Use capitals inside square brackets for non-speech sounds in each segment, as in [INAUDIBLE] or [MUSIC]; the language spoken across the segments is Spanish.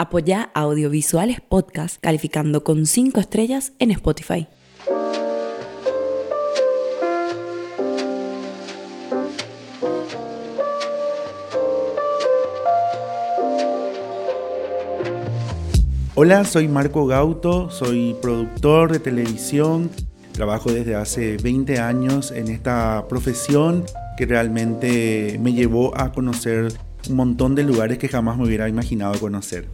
Apoya Audiovisuales Podcast calificando con 5 estrellas en Spotify. Hola, soy Marco Gauto, soy productor de televisión, trabajo desde hace 20 años en esta profesión que realmente me llevó a conocer un montón de lugares que jamás me hubiera imaginado conocer.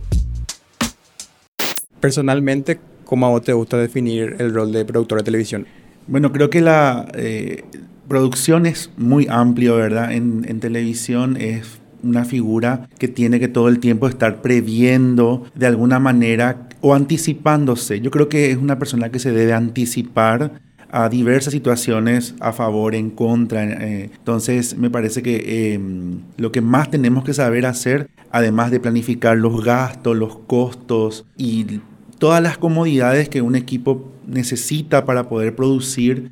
Personalmente, ¿cómo a vos te gusta definir el rol de productor de televisión? Bueno, creo que la eh, producción es muy amplio, ¿verdad? En, en televisión es una figura que tiene que todo el tiempo estar previendo de alguna manera o anticipándose. Yo creo que es una persona que se debe anticipar a diversas situaciones a favor, en contra. Eh, entonces me parece que em, lo que más tenemos que saber hacer, además de planificar los gastos, los costos y todas las comodidades que un equipo necesita para poder producir,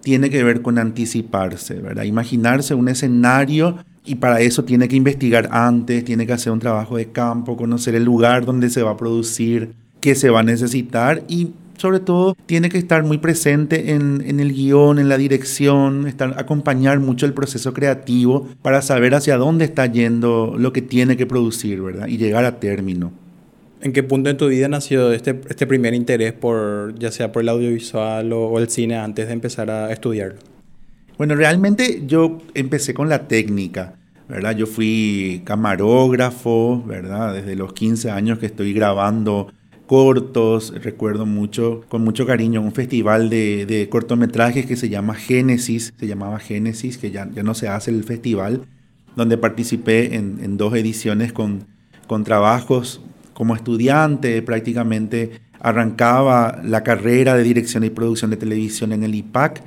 tiene que ver con anticiparse, ¿verdad? Imaginarse un escenario y para eso tiene que investigar antes, tiene que hacer un trabajo de campo, conocer el lugar donde se va a producir, qué se va a necesitar y sobre todo tiene que estar muy presente en, el guion, en la dirección, estar, acompañar mucho el proceso creativo para saber hacia dónde está yendo lo que tiene que producir, ¿verdad? Y llegar a término. ¿En qué punto en tu vida nació este, este primer interés por, ya sea por el audiovisual o, o el cine antes de empezar a estudiar? Bueno, realmente yo empecé con la técnica. ¿verdad? Yo fui camarógrafo, ¿verdad? Desde los 15 años que estoy grabando cortos, recuerdo mucho, con mucho cariño, un festival de, cortometrajes que se llama Génesis, se llamaba Génesis, que ya, ya no se hace el festival, donde participé en, dos ediciones con, con trabajos como estudiante, prácticamente arrancaba la carrera de dirección y producción de televisión en el IPAC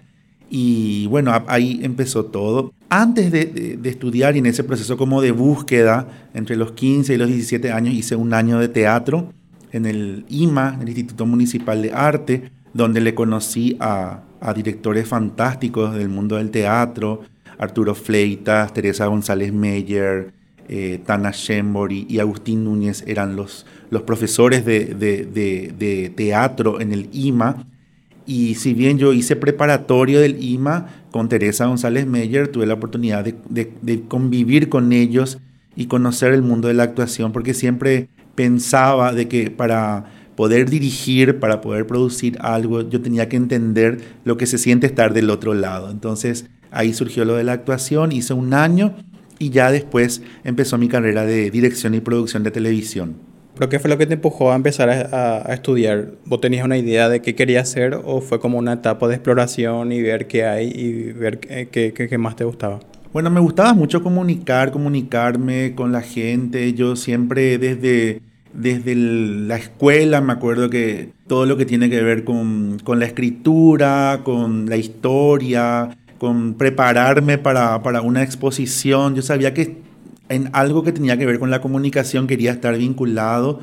y bueno, ahí empezó todo. Antes de, estudiar y en ese proceso como de búsqueda, entre los 15 y los 17 años, hice un año de teatro en el IMA, el Instituto Municipal de Arte, donde le conocí a, directores fantásticos del mundo del teatro, Arturo Fleitas, Teresa González Meyer, eh, Tana Shembori y Agustín Núñez eran los, los profesores de, de teatro en el IMA y si bien yo hice preparatorio del IMA con Teresa González Meyer, tuve la oportunidad de, convivir con ellos y conocer el mundo de la actuación, porque siempre pensaba de que para poder dirigir, para poder producir algo, yo tenía que entender lo que se siente estar del otro lado. Entonces ahí surgió lo de la actuación, hice un año y ya después empezó mi carrera de dirección y producción de televisión. ¿Pero qué fue lo que te empujó a empezar a, estudiar? ¿Vos tenías una idea de qué querías hacer o fue como una etapa de exploración y ver qué hay y ver qué, qué, más te gustaba? Bueno, me gustaba mucho comunicar, comunicarme con la gente. Yo siempre desde, desde la escuela me acuerdo que todo lo que tiene que ver con, con la escritura, con la historia, con prepararme para, para una exposición, yo sabía que en algo que tenía que ver con la comunicación quería estar vinculado.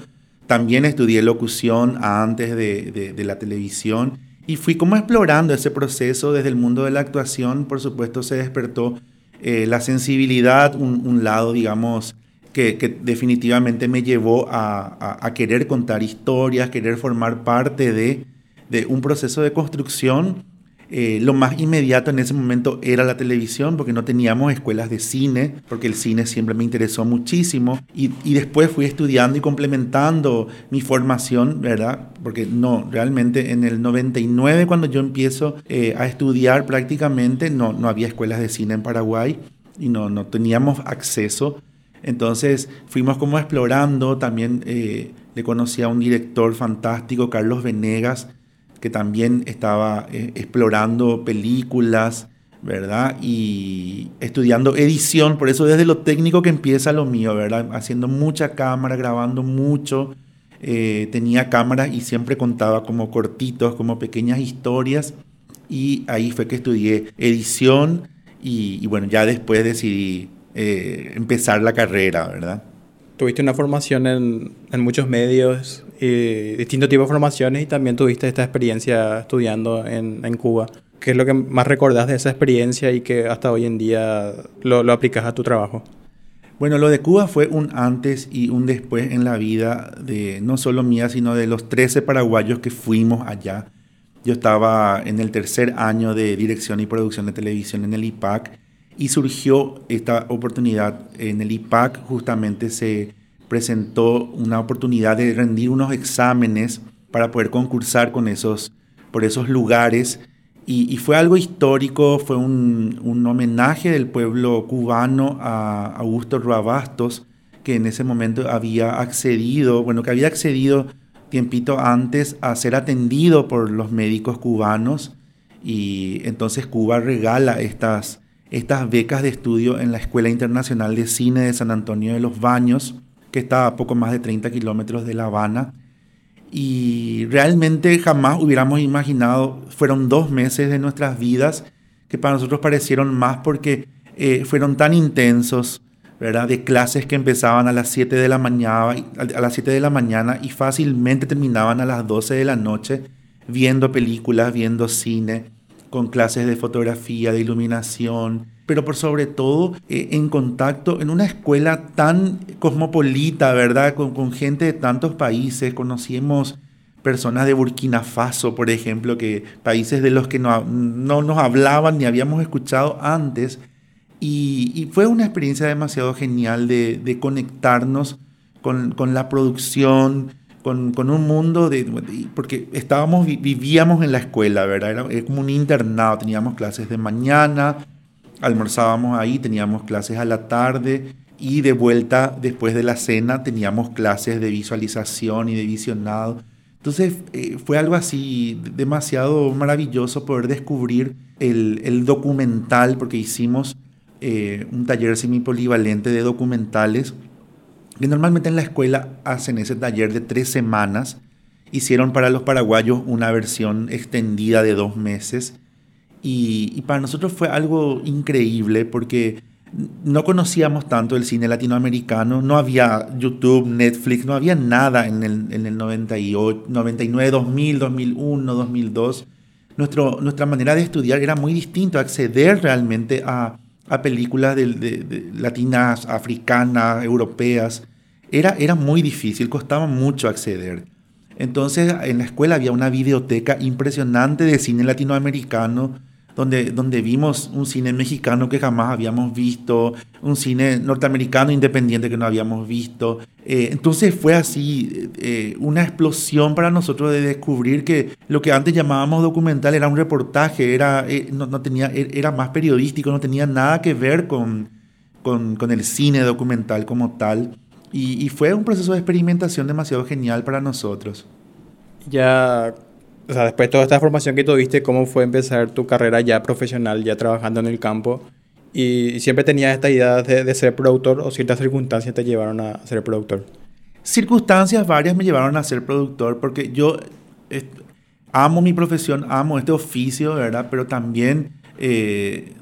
También estudié locución antes de, la televisión y fui como explorando ese proceso desde el mundo de la actuación. Por supuesto se despertó eh, la sensibilidad, un, lado, digamos, que, definitivamente me llevó a, querer contar historias, querer formar parte de, de un proceso de construcción eh, lo más inmediato en ese momento era la televisión, porque no teníamos escuelas de cine, porque el cine siempre me interesó muchísimo. Y, después fui estudiando y complementando mi formación, ¿verdad? Porque no, realmente en el 99, cuando yo empiezo eh, a estudiar prácticamente, no, no había escuelas de cine en Paraguay y no, no teníamos acceso. Entonces fuimos como explorando, también eh, le conocí a un director fantástico, Carlos Venegas, que también estaba eh, explorando películas, ¿verdad? Y estudiando edición, por eso desde lo técnico que empieza lo mío, ¿verdad? Haciendo mucha cámara, grabando mucho. Eh, tenía cámaras y siempre contaba como cortitos, como pequeñas historias. Y ahí fue que estudié edición y, bueno, ya después decidí eh, empezar la carrera, ¿verdad? Tuviste una formación en, en muchos medios, y distintos tipos de formaciones y también tuviste esta experiencia estudiando en, en, Cuba. ¿Qué es lo que más recordás de esa experiencia y que hasta hoy en día lo, lo aplicas a tu trabajo? Bueno, lo de Cuba fue un antes y un después en la vida de no solo mía, sino de los 13 paraguayos que fuimos allá. Yo estaba en el tercer año de dirección y producción de televisión en el IPAC y surgió esta oportunidad. En el IPAC justamente se presentó una oportunidad de rendir unos exámenes para poder concursar con esos, por esos lugares. Y, fue algo histórico, fue un, un, homenaje del pueblo cubano a Augusto Ruabastos, que en ese momento había accedido, bueno, que había accedido tiempito antes a ser atendido por los médicos cubanos. Y entonces Cuba regala estas, estas becas de estudio en la Escuela Internacional de Cine de San Antonio de los Baños, que está a poco más de 30 kilómetros de La Habana y realmente jamás hubiéramos imaginado, fueron dos meses de nuestras vidas que para nosotros parecieron más porque eh, fueron tan intensos, ¿verdad? De clases que empezaban a las 7 de la mañana, a las 7 de la mañana y fácilmente terminaban a las 12 de la noche viendo películas, viendo cine, con clases de fotografía, de iluminación, pero por sobre todo eh, en contacto en una escuela tan cosmopolita, ¿verdad? Con, gente de tantos países. Conocimos personas de Burkina Faso, por ejemplo, que países de los que no, no nos hablaban ni habíamos escuchado antes. Y, fue una experiencia demasiado genial de, conectarnos con, con, la producción, con, con, un mundo de... Porque estábamos, vivíamos en la escuela, ¿verdad? Era, era como un internado, teníamos clases de mañana, almorzábamos ahí, teníamos clases a la tarde y de vuelta después de la cena teníamos clases de visualización y de visionado. Entonces eh, fue algo así demasiado maravilloso poder descubrir el, documental, porque hicimos eh, un taller semipolivalente de documentales, que normalmente en la escuela hacen ese taller de tres semanas. Hicieron para los paraguayos una versión extendida de dos meses y, para nosotros fue algo increíble porque no conocíamos tanto el cine latinoamericano, no había YouTube, Netflix, no había nada en el, en el 98, 99, 2000, 2001, 2002. Nuestro, nuestra manera de estudiar era muy distinta, acceder realmente a, a películas de, latinas, africanas, europeas, era, era muy difícil, costaba mucho acceder. Entonces en la escuela había una videoteca impresionante de cine latinoamericano, donde, donde vimos un cine mexicano que jamás habíamos visto, un cine norteamericano independiente que no habíamos visto. Eh, entonces fue así eh, una explosión para nosotros de descubrir que lo que antes llamábamos documental era un reportaje, era, eh, no, tenía, e, era más periodístico, no tenía nada que ver con, con el cine documental como tal. Y, y fue un proceso de experimentación demasiado genial para nosotros. Ya o sea, después de toda esta formación que tuviste, ¿cómo fue empezar tu carrera ya profesional, ya trabajando en el campo? ¿Y siempre tenías esta idea de, ser productor o ciertas circunstancias te llevaron a ser productor? Circunstancias varias me llevaron a ser productor porque yo amo mi profesión, amo este oficio, ¿verdad? Pero también eh,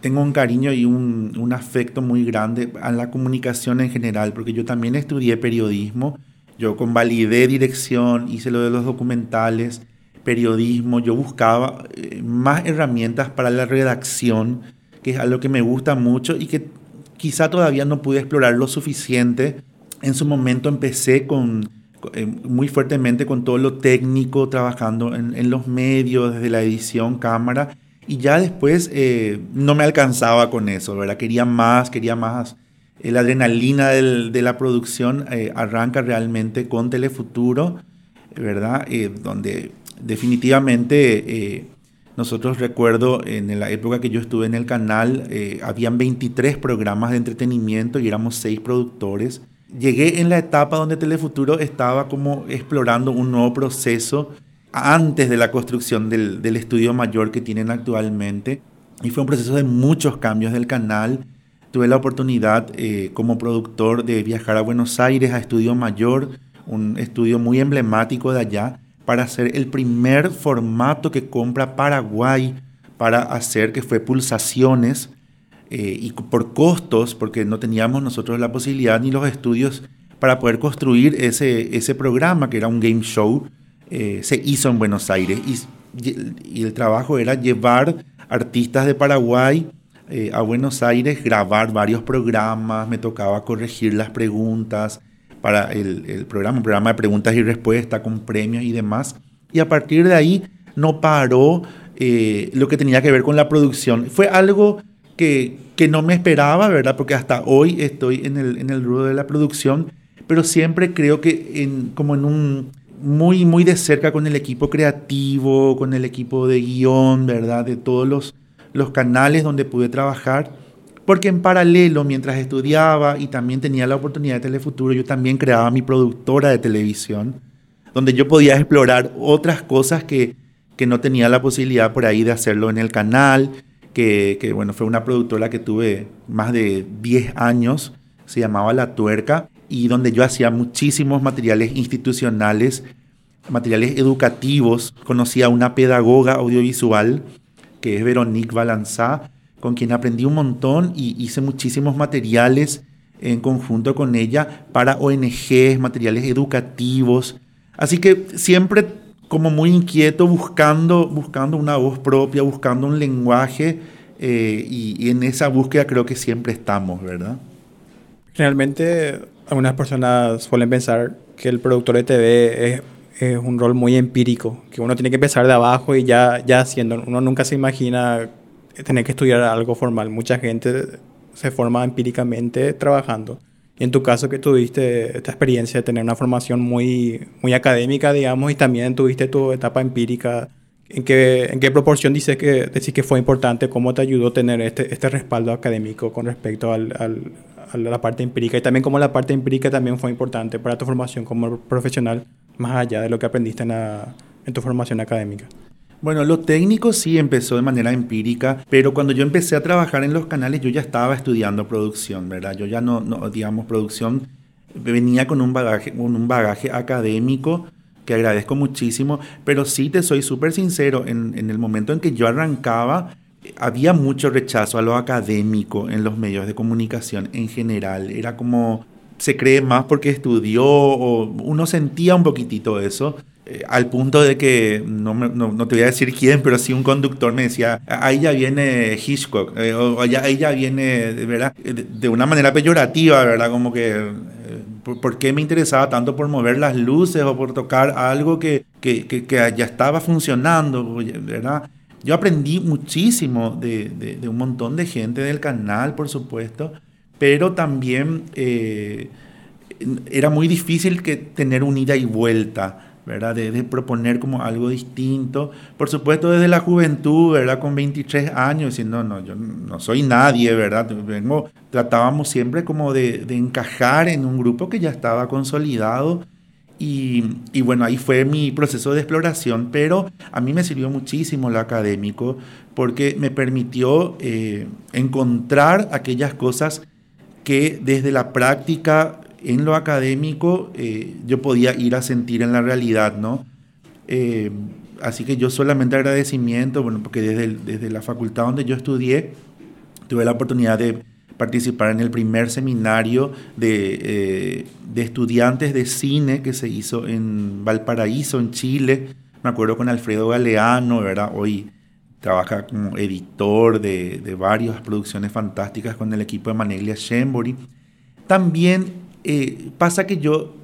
tengo un cariño y un, un, afecto muy grande a la comunicación en general, porque yo también estudié periodismo, yo convalidé dirección, hice lo de los documentales, periodismo, yo buscaba eh, más herramientas para la redacción, que es algo que me gusta mucho y que quizá todavía no pude explorar lo suficiente. En su momento empecé con, eh, muy fuertemente con todo lo técnico, trabajando en, los medios, desde la edición, cámara, y ya después eh, no me alcanzaba con eso, ¿verdad? Quería más, quería más. La adrenalina de la producción arranca realmente con Telefuturo, ¿verdad? donde definitivamente eh, nosotros recuerdo en la época que yo estuve en el canal, eh, habían 23 programas de entretenimiento y éramos 6 productores. Llegué en la etapa donde Telefuturo estaba como explorando un nuevo proceso antes de la construcción del, del estudio mayor que tienen actualmente. Y fue un proceso de muchos cambios del canal. Tuve la oportunidad eh, como productor de viajar a Buenos Aires a Estudio Mayor, un estudio muy emblemático de allá para ser el primer formato que compra Paraguay para hacer que fue pulsaciones eh, y por costos, porque no teníamos nosotros la posibilidad ni los estudios para poder construir ese, ese programa, que era un game show, eh, se hizo en Buenos Aires. Y, el trabajo era llevar artistas de Paraguay eh, a Buenos Aires, grabar varios programas, me tocaba corregir las preguntas para el, programa, un programa de preguntas y respuestas con premios y demás. Y a partir de ahí no paró eh, lo que tenía que ver con la producción. Fue algo que, que, no me esperaba, ¿verdad? Porque hasta hoy estoy en el, en el rudo de la producción, pero siempre creo que en, como en un muy, muy de cerca con el equipo creativo, con el equipo de guion, ¿verdad? De todos los los canales donde pude trabajar, porque en paralelo, mientras estudiaba y también tenía la oportunidad de Telefuturo, yo también creaba mi productora de televisión, donde yo podía explorar otras cosas que, que no tenía la posibilidad por ahí de hacerlo en el canal, que, que bueno, fue una productora que tuve más de 10 años, se llamaba La Tuerca, y donde yo hacía muchísimos materiales institucionales, materiales educativos, conocía a una pedagoga audiovisual, que es Veronique Balanzá, con quien aprendí un montón y hice muchísimos materiales en conjunto con ella para ONGs, materiales educativos. Así que siempre como muy inquieto buscando, buscando una voz propia, buscando un lenguaje eh, y, en esa búsqueda creo que siempre estamos, ¿verdad? Realmente algunas personas suelen pensar que el productor de TV es es un rol muy empírico, que uno tiene que empezar de abajo y ya, ya haciendo. Uno nunca se imagina tener que estudiar algo formal. Mucha gente se forma empíricamente trabajando. Y en tu caso que tuviste esta experiencia de tener una formación muy, muy académica, digamos, y también tuviste tu etapa empírica, ¿en qué, en qué proporción dices que, decís que fue importante? ¿Cómo te ayudó tener este, este respaldo académico con respecto al, al, a la parte empírica? Y también cómo la parte empírica también fue importante para tu formación como profesional más allá de lo que aprendiste en, tu formación académica? Bueno, lo técnico sí empezó de manera empírica, pero cuando yo empecé a trabajar en los canales yo ya estaba estudiando producción, ¿verdad? Yo ya no, no digamos, producción venía con un bagaje, con un bagaje académico que agradezco muchísimo, pero sí te soy súper sincero, en, en, el momento en que yo arrancaba, había mucho rechazo a lo académico en los medios de comunicación en general. Era como, se cree más porque estudió o uno sentía un poquitito eso. Eh, al punto de que, no, no, te voy a decir quién, pero sí un conductor me decía, ahí ya viene Hitchcock, eh, o ahí ya viene, ¿verdad? De, una manera peyorativa, ¿verdad? Como que, eh, ¿por, qué me interesaba tanto por mover las luces o por tocar algo que, que, que, ya estaba funcionando, ¿verdad? Yo aprendí muchísimo de, un montón de gente del canal, por supuesto, pero también eh, era muy difícil que tener un ida y vuelta, ¿verdad? De, proponer como algo distinto. Por supuesto, desde la juventud, ¿verdad? Con 23 años, diciendo, no, yo no soy nadie, ¿verdad? Vengo, tratábamos siempre como de encajar en un grupo que ya estaba consolidado. Y, y, bueno, ahí fue mi proceso de exploración, pero a mí me sirvió muchísimo lo académico porque me permitió eh, encontrar aquellas cosas que desde la práctica en lo académico eh, yo podía ir a sentir en la realidad, ¿no? Eh, así que yo solamente agradecimiento, bueno, porque desde, desde la facultad donde yo estudié, tuve la oportunidad de participar en el primer seminario de, eh, de, estudiantes de cine que se hizo en Valparaíso, en Chile. Me acuerdo con Alfredo Galeano, ¿verdad? Hoy trabaja como editor de, de, varias producciones fantásticas con el equipo de Maneglia Shembori. También eh, pasa que yo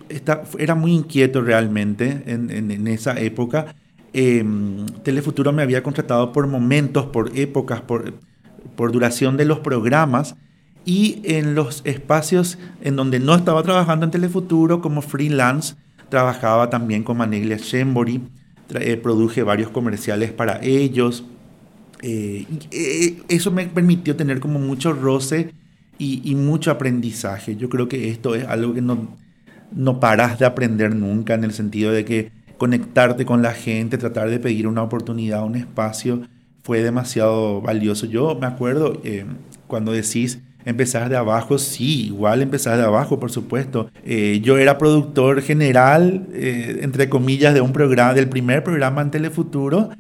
era muy inquieto realmente en, en, esa época. Eh, Telefuturo me había contratado por momentos, por épocas, por, por duración de los programas. Y en los espacios en donde no estaba trabajando en Telefuturo como freelance, trabajaba también con Maneglia Shembori. Eh, produje varios comerciales para ellos. Eh, eh, eso me permitió tener como mucho roce y, mucho aprendizaje. Yo creo que esto es algo que no, no paras de aprender nunca en el sentido de que conectarte con la gente, tratar de pedir una oportunidad, un espacio, fue demasiado valioso. Yo me acuerdo cuando decís empezar de abajo, sí, igual empezar de abajo, por supuesto. yo era productor general, entre comillas, de un programa, del primer programa en Telefuturo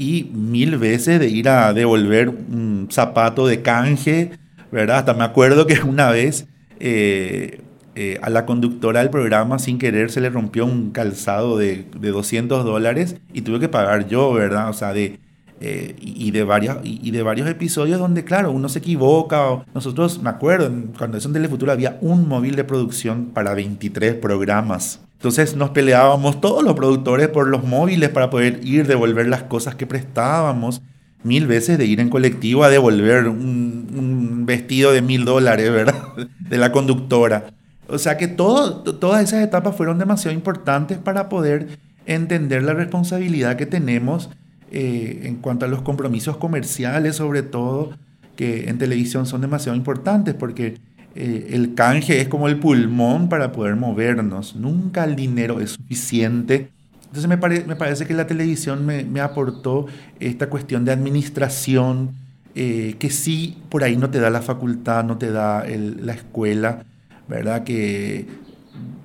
y mil veces de ir a devolver un zapato de canje, ¿verdad? Hasta me acuerdo que una vez eh, eh, a la conductora del programa sin querer se le rompió un calzado de, de 200 dólares y tuve que pagar yo, ¿verdad? O sea, de, eh, y, de varios, y, de varios episodios donde, claro, uno se equivoca. nosotros, me acuerdo, cuando eso en Telefuturo había un móvil de producción para 23 programas. Entonces nos peleábamos todos los productores por los móviles para poder ir, devolver las cosas que prestábamos. Mil veces de ir en colectivo a devolver un, vestido de mil dólares, ¿verdad? [LAUGHS] De la conductora. O sea que todo, todas esas etapas fueron demasiado importantes para poder entender la responsabilidad que tenemos eh, en cuanto a los compromisos comerciales, sobre todo, que en televisión son demasiado importantes porque eh, el canje es como el pulmón para poder movernos. Nunca el dinero es suficiente. Entonces me, me parece que la televisión me, me, aportó esta cuestión de administración, eh, que sí por ahí no te da la facultad, no te da la escuela, ¿verdad? Que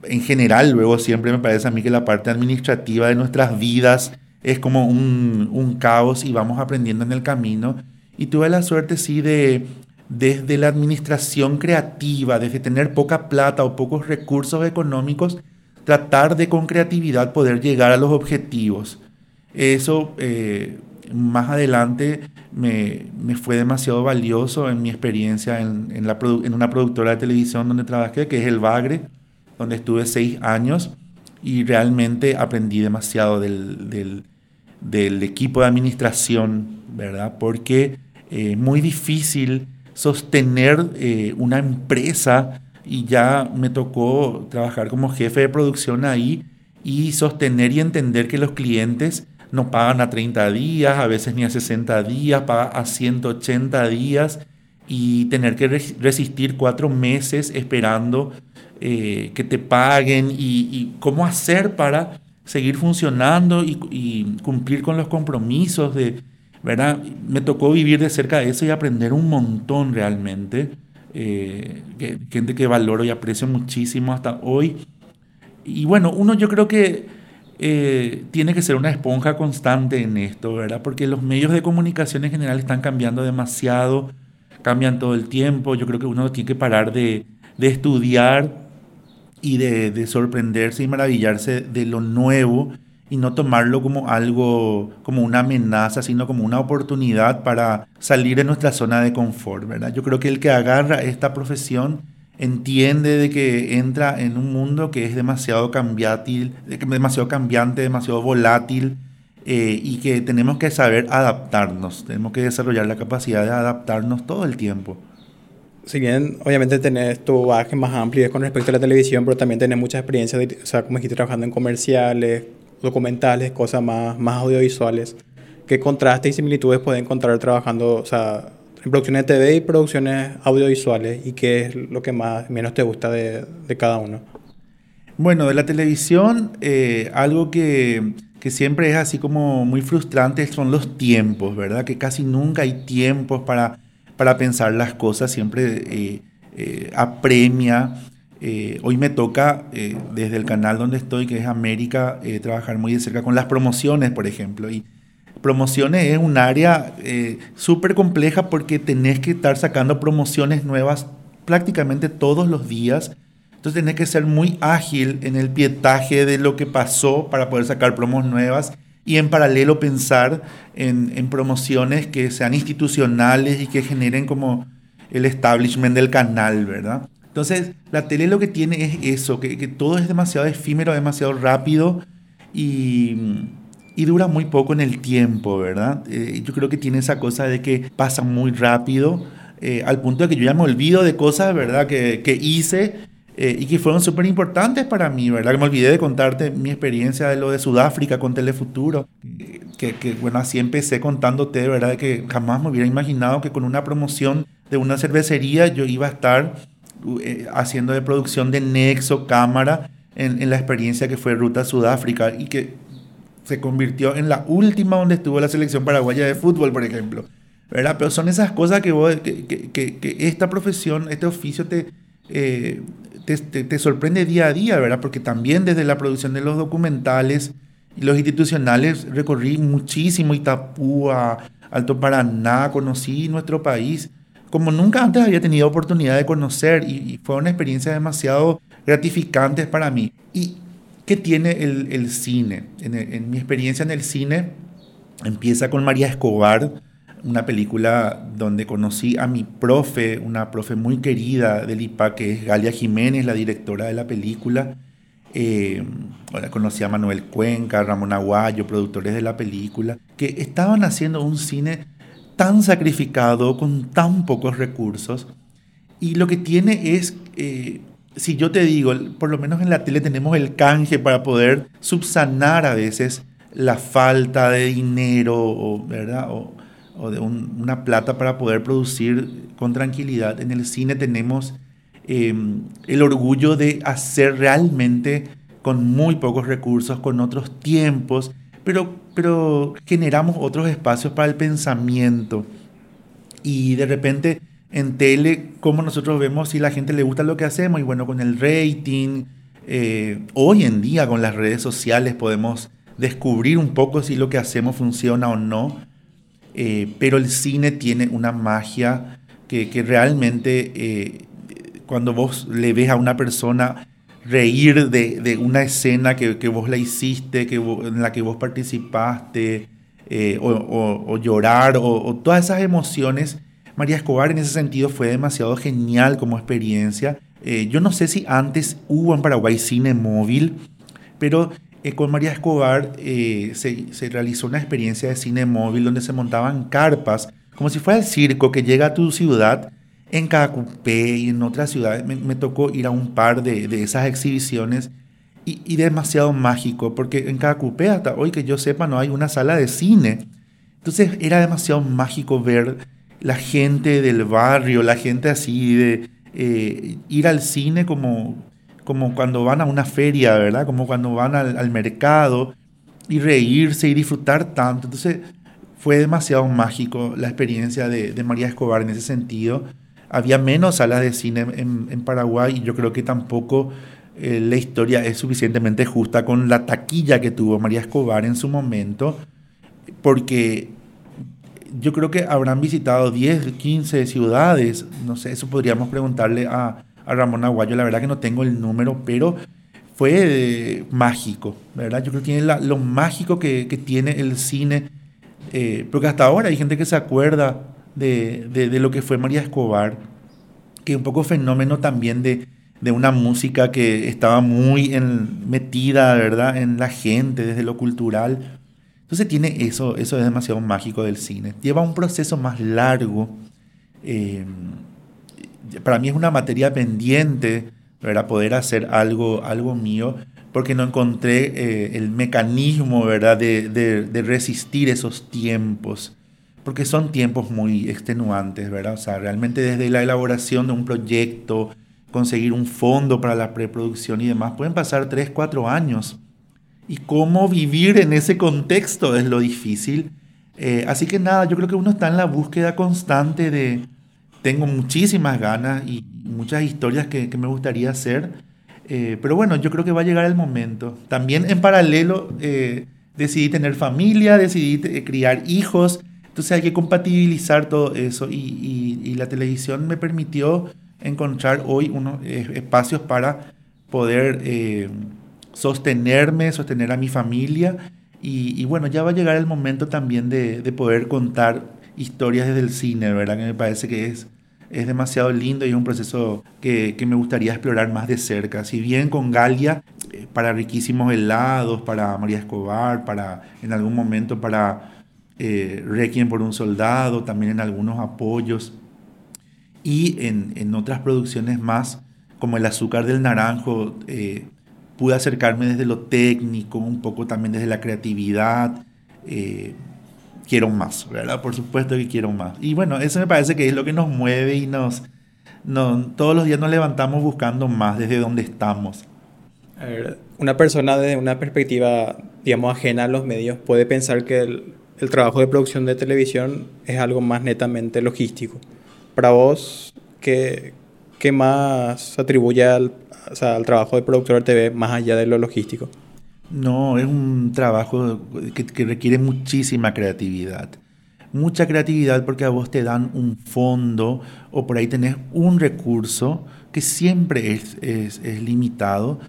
en general luego siempre me parece a mí que la parte administrativa de nuestras vidas es como un, caos y vamos aprendiendo en el camino. Y tuve la suerte, sí, de desde la administración creativa, desde tener poca plata o pocos recursos económicos, tratar de con creatividad poder llegar a los objetivos. Eso eh, más adelante me, fue demasiado valioso en mi experiencia en, en, una productora de televisión donde trabajé, que es El Bagre, donde estuve seis años y realmente aprendí demasiado del equipo de administración, ¿verdad? Porque es eh, muy difícil sostener eh, una empresa y ya me tocó trabajar como jefe de producción ahí y sostener y entender que los clientes no pagan a 30 días, a veces ni a 60 días, pagan a 180 días y tener que resistir cuatro meses esperando eh, que te paguen y, cómo hacer para seguir funcionando y, cumplir con los compromisos de, ¿verdad? Me tocó vivir de cerca de eso y aprender un montón realmente. Eh, gente que valoro y aprecio muchísimo hasta hoy. Y bueno, uno yo creo que eh, tiene que ser una esponja constante en esto, ¿verdad? Porque los medios de comunicación en general están cambiando demasiado, cambian todo el tiempo. Yo creo que uno tiene que parar de, de estudiar y de, sorprenderse y maravillarse de lo nuevo y no tomarlo como algo, como una amenaza, sino como una oportunidad para salir de nuestra zona de confort, ¿verdad? Yo creo que el que agarra esta profesión entiende de que entra en un mundo que es demasiado cambiante, demasiado cambiante, demasiado volátil eh, y que tenemos que saber adaptarnos, tenemos que desarrollar la capacidad de adaptarnos todo el tiempo si bien obviamente tenés tu bagaje más amplio con respecto a la televisión, pero también tenés mucha experiencia, o sea, como dijiste, trabajando en comerciales, documentales, cosas más, más audiovisuales. ¿Qué contrastes y similitudes puedes encontrar trabajando, o sea, en producciones de TV y producciones audiovisuales? ¿Y qué es lo que más menos te gusta de, de cada uno? Bueno, de la televisión, eh, algo que, que siempre es así como muy frustrante son los tiempos, ¿verdad? Que casi nunca hay tiempos para para pensar las cosas, siempre eh, eh, apremia. Eh, hoy me toca, desde el canal donde estoy, que es América, trabajar muy de cerca con las promociones, por ejemplo. Y promociones es un área súper compleja porque tenés que estar sacando promociones nuevas prácticamente todos los días. Entonces tenés que ser muy ágil en el pietaje de lo que pasó para poder sacar promos nuevas y en paralelo pensar en, promociones que sean institucionales y que generen como el establishment del canal, ¿verdad? Entonces, la tele lo que tiene es eso, que, todo es demasiado efímero, demasiado rápido y, dura muy poco en el tiempo, ¿verdad? Eh, yo creo que tiene esa cosa de que pasa muy rápido, eh, al punto de que yo ya me olvido de cosas, ¿verdad? Que, que hice eh, y que fueron súper importantes para mí, ¿verdad? Que me olvidé de contarte mi experiencia de lo de Sudáfrica con Telefuturo, que, que bueno, así empecé contándote, ¿verdad? De que jamás me hubiera imaginado que con una promoción de una cervecería yo iba a estar eh, haciendo de producción de Nexo, cámara, en, en la experiencia que fue Ruta Sudáfrica y que se convirtió en la última donde estuvo la selección paraguaya de fútbol, por ejemplo. ¿verdad? Pero son esas cosas que, vos, que, que, que, esta profesión, este oficio te, eh, te, sorprende día a día, ¿verdad? Porque también desde la producción de los documentales y los institucionales recorrí muchísimo Itapúa, Alto Paraná, conocí nuestro país como nunca antes había tenido oportunidad de conocer y, fue una experiencia demasiado gratificante para mí. ¿Y qué tiene el, cine? En, mi experiencia en el cine, Empieza con María Escobar, una película donde conocí a mi profe, una profe muy querida del IPA, que es Galia Jiménez, la directora de la película. Eh, conocí a Manuel Cuenca, Ramón Aguayo, productores de la película, que estaban haciendo un cine tan sacrificado, con tan pocos recursos. Y lo que tiene es, eh, si yo te digo, por lo menos en la tele tenemos el canje para poder subsanar a veces la falta de dinero, ¿verdad? O, de una plata para poder producir con tranquilidad. En el cine tenemos em, el orgullo de hacer realmente con muy pocos recursos, con otros tiempos, pero, pero generamos otros espacios para el pensamiento. Y de repente en tele, como nosotros vemos si la gente le gusta lo que hacemos, y bueno, con el rating, eh, hoy en día con las redes sociales podemos descubrir un poco si lo que hacemos funciona o no, eh, pero el cine tiene una magia que, realmente eh, cuando vos le ves a una persona reír de, una escena que, vos la hiciste, que en la que vos participaste, eh, o, llorar, o, todas esas emociones, María Escobar en ese sentido fue demasiado genial como experiencia. yo no sé si antes hubo en Paraguay cine móvil, pero eh, con María Escobar eh, se, realizó una experiencia de cine móvil donde se montaban carpas, como si fuera el circo que llega a tu ciudad, en Cacupé y en otras ciudades. Me, tocó ir a un par de, esas exhibiciones y, demasiado mágico, porque en Cacupé hasta hoy que yo sepa no hay una sala de cine. Entonces era demasiado mágico ver la gente del barrio, la gente así de eh, ir al cine como como cuando van a una feria, ¿verdad? Como cuando van al, mercado y reírse y disfrutar tanto. Entonces fue demasiado mágico la experiencia de, María Escobar en ese sentido. Había menos salas de cine en, Paraguay y yo creo que tampoco eh, la historia es suficientemente justa con la taquilla que tuvo María Escobar en su momento, porque yo creo que habrán visitado 10, 15 ciudades, no sé, eso podríamos preguntarle a, a Ramón Aguayo. La verdad que no tengo el número, pero fue eh, mágico, ¿verdad? Yo creo que tiene lo mágico que, tiene el cine, eh, porque hasta ahora hay gente que se acuerda de, lo que fue María Escobar, que un poco fenómeno también de, una música que estaba muy metida, ¿verdad?, en la gente, desde lo cultural. Entonces tiene eso, eso es demasiado mágico del cine. Lleva un proceso más largo. Eh, para mí es una materia pendiente, para Poder hacer algo, algo mío, porque no encontré eh, el mecanismo, ¿verdad? De, resistir esos tiempos, porque son tiempos muy extenuantes, ¿verdad? O sea, realmente desde la elaboración de un proyecto, conseguir un fondo para la preproducción y demás, pueden pasar 3, 4 años. Y cómo vivir en ese contexto es lo difícil. Eh, así que nada, yo creo que uno está en la búsqueda constante de, tengo muchísimas ganas y muchas historias que, me gustaría hacer. Eh, pero bueno, yo creo que va a llegar el momento. También en paralelo eh, decidí tener familia, decidí eh, criar hijos. Entonces hay que compatibilizar todo eso y, la televisión me permitió encontrar hoy unos espacios para poder sostenerme, sostener a mi familia. Y, bueno, ya va a llegar el momento también de, de poder contar historias desde el cine, ¿verdad? Que me parece que es es demasiado lindo y es un proceso que, me gustaría explorar más de cerca. Si bien con Galia, eh, para riquísimos helados, para María Escobar, para en algún momento para eh, Requiem por un soldado, también en algunos apoyos y en, otras producciones más, como El azúcar del naranjo, eh, pude acercarme desde lo técnico, un poco también desde la creatividad quiero más, ¿verdad? Por supuesto que quiero más. Y bueno, eso me parece que es lo que nos mueve y nos... No, todos los días nos levantamos buscando más desde donde estamos. A ver, una persona desde una perspectiva, digamos, ajena a los medios puede pensar que el, el trabajo de producción de televisión es algo más netamente logístico. Para vos, ¿qué, qué más atribuye al, o sea, al trabajo de productor de TV más allá de lo logístico? No, es un trabajo que, requiere muchísima creatividad. Mucha creatividad porque a vos te dan un fondo o por ahí tenés un recurso que siempre es, limitado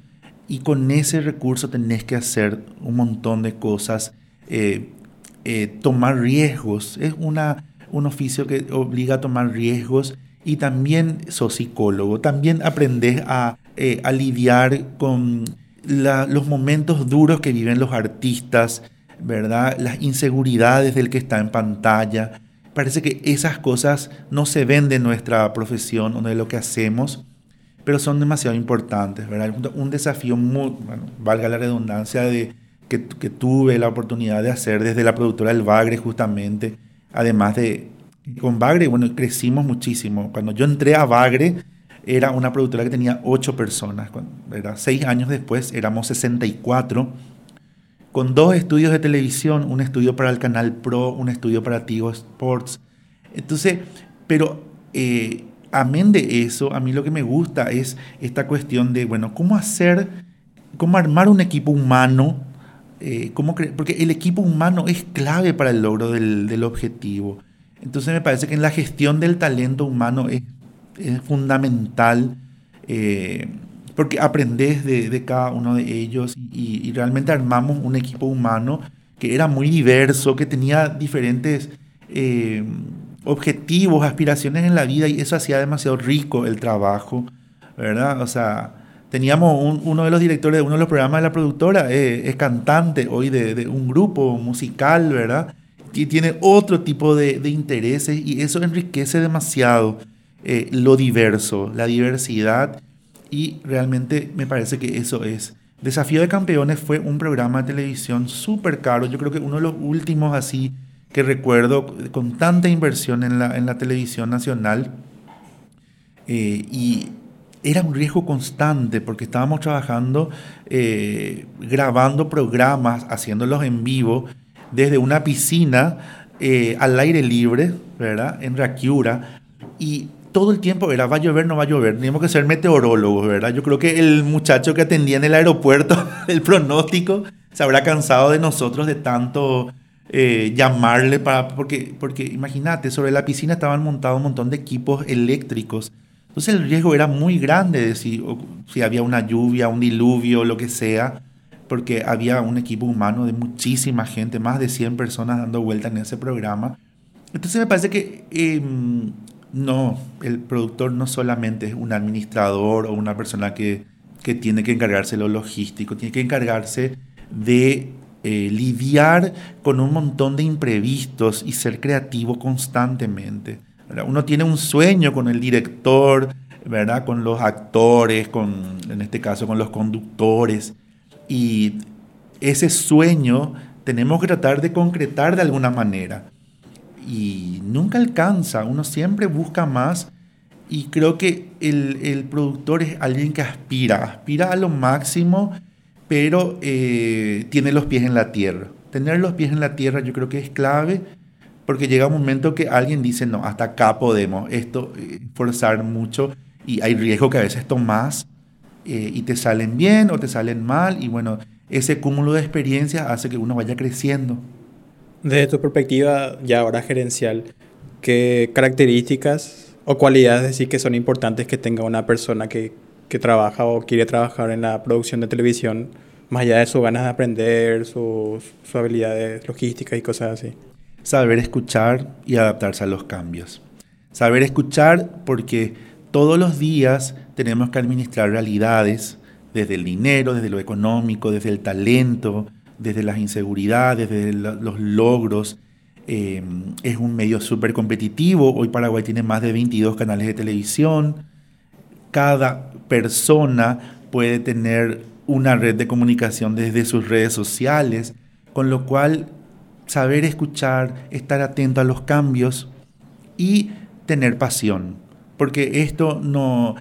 y con ese recurso tenés que hacer un montón de cosas. Eh, eh, tomar riesgos. Es una, un oficio que obliga a tomar riesgos y también sos psicólogo. También aprendes a, eh, a lidiar con los momentos duros que viven los artistas, ¿verdad? Las inseguridades del que está en pantalla. Parece que esas cosas no se ven de nuestra profesión o de lo que hacemos, pero son demasiado importantes, ¿verdad? Un desafío muy, valga la redundancia, de, que, tuve la oportunidad de hacer desde la productora del Bagre justamente, además de, con Bagre, bueno, crecimos muchísimo. Cuando yo entré a Bagre, era una productora que tenía ocho personas. Era seis años después éramos 64, con dos estudios de televisión, un estudio para el Canal Pro, un estudio para Tigo Sports. Entonces, pero eh, amén de eso, a mí lo que me gusta es esta cuestión de, bueno, cómo hacer, cómo armar un equipo humano, eh, cómo porque el equipo humano es clave para el logro del, del objetivo. Entonces me parece que en la gestión del talento humano es es fundamental eh, porque aprendes de, cada uno de ellos y, realmente armamos un equipo humano que era muy diverso, que tenía diferentes eh, objetivos, aspiraciones en la vida y eso hacía demasiado rico el trabajo, ¿verdad? O sea, teníamos uno de los directores de uno de los programas de la productora, eh, es cantante hoy de, un grupo musical, ¿verdad? Y tiene otro tipo de, de intereses y eso enriquece demasiado. Eh, lo diverso, la diversidad y realmente me parece que eso es. Desafío de Campeones fue un programa de televisión súper caro, yo creo que uno de los últimos así que recuerdo con tanta inversión en la, en la televisión nacional eh, y era un riesgo constante porque estábamos trabajando, eh, grabando programas, haciéndolos en vivo desde una piscina al aire libre, ¿verdad? En Rakiura. Y todo el tiempo era, va a llover, no va a llover. Teníamos que ser meteorólogos, ¿verdad? Yo creo que el muchacho que atendía en el aeropuerto [LAUGHS] el pronóstico se habrá cansado de nosotros de tanto eh, llamarle para... Porque, porque imagínate, sobre la piscina estaban montados un montón de equipos eléctricos. Entonces el riesgo era muy grande de si, había una lluvia, un diluvio, lo que sea, porque había un equipo humano de muchísima gente, más de 100 personas dando vuelta en ese programa. Entonces me parece que em, no, el productor no solamente es un administrador o una persona que, tiene que encargarse de lo logístico, tiene que encargarse de eh, lidiar con un montón de imprevistos y ser creativo constantemente. Uno tiene un sueño con el director, ¿verdad? con los actores, con, en este caso con los conductores, y ese sueño tenemos que tratar de concretar de alguna manera y nunca alcanza, uno siempre busca más y creo que el, productor es alguien que aspira, aspira a lo máximo, pero eh, tiene los pies en la tierra. Tener los pies en la tierra yo creo que es clave porque llega un momento que alguien dice, no, hasta acá podemos, esto eh, forzar mucho y hay riesgo que a veces tomas eh, y te salen bien o te salen mal y bueno, ese cúmulo de experiencias hace que uno vaya creciendo. Desde tu perspectiva ya ahora gerencial, ¿qué características o cualidades decís que son importantes que tenga una persona que, que trabaja o quiere trabajar en la producción de televisión, más allá de sus ganas de aprender, sus, sus habilidades logísticas y cosas así? Saber escuchar y adaptarse a los cambios. Saber escuchar porque todos los días tenemos que administrar realidades, desde el dinero, desde lo económico, desde el talento, desde las inseguridades, desde los logros. Eh, es un medio súper competitivo. Hoy Paraguay tiene más de 22 canales de televisión. Cada persona puede tener una red de comunicación desde sus redes sociales, con lo cual saber escuchar, estar atento a los cambios y tener pasión, porque esto no,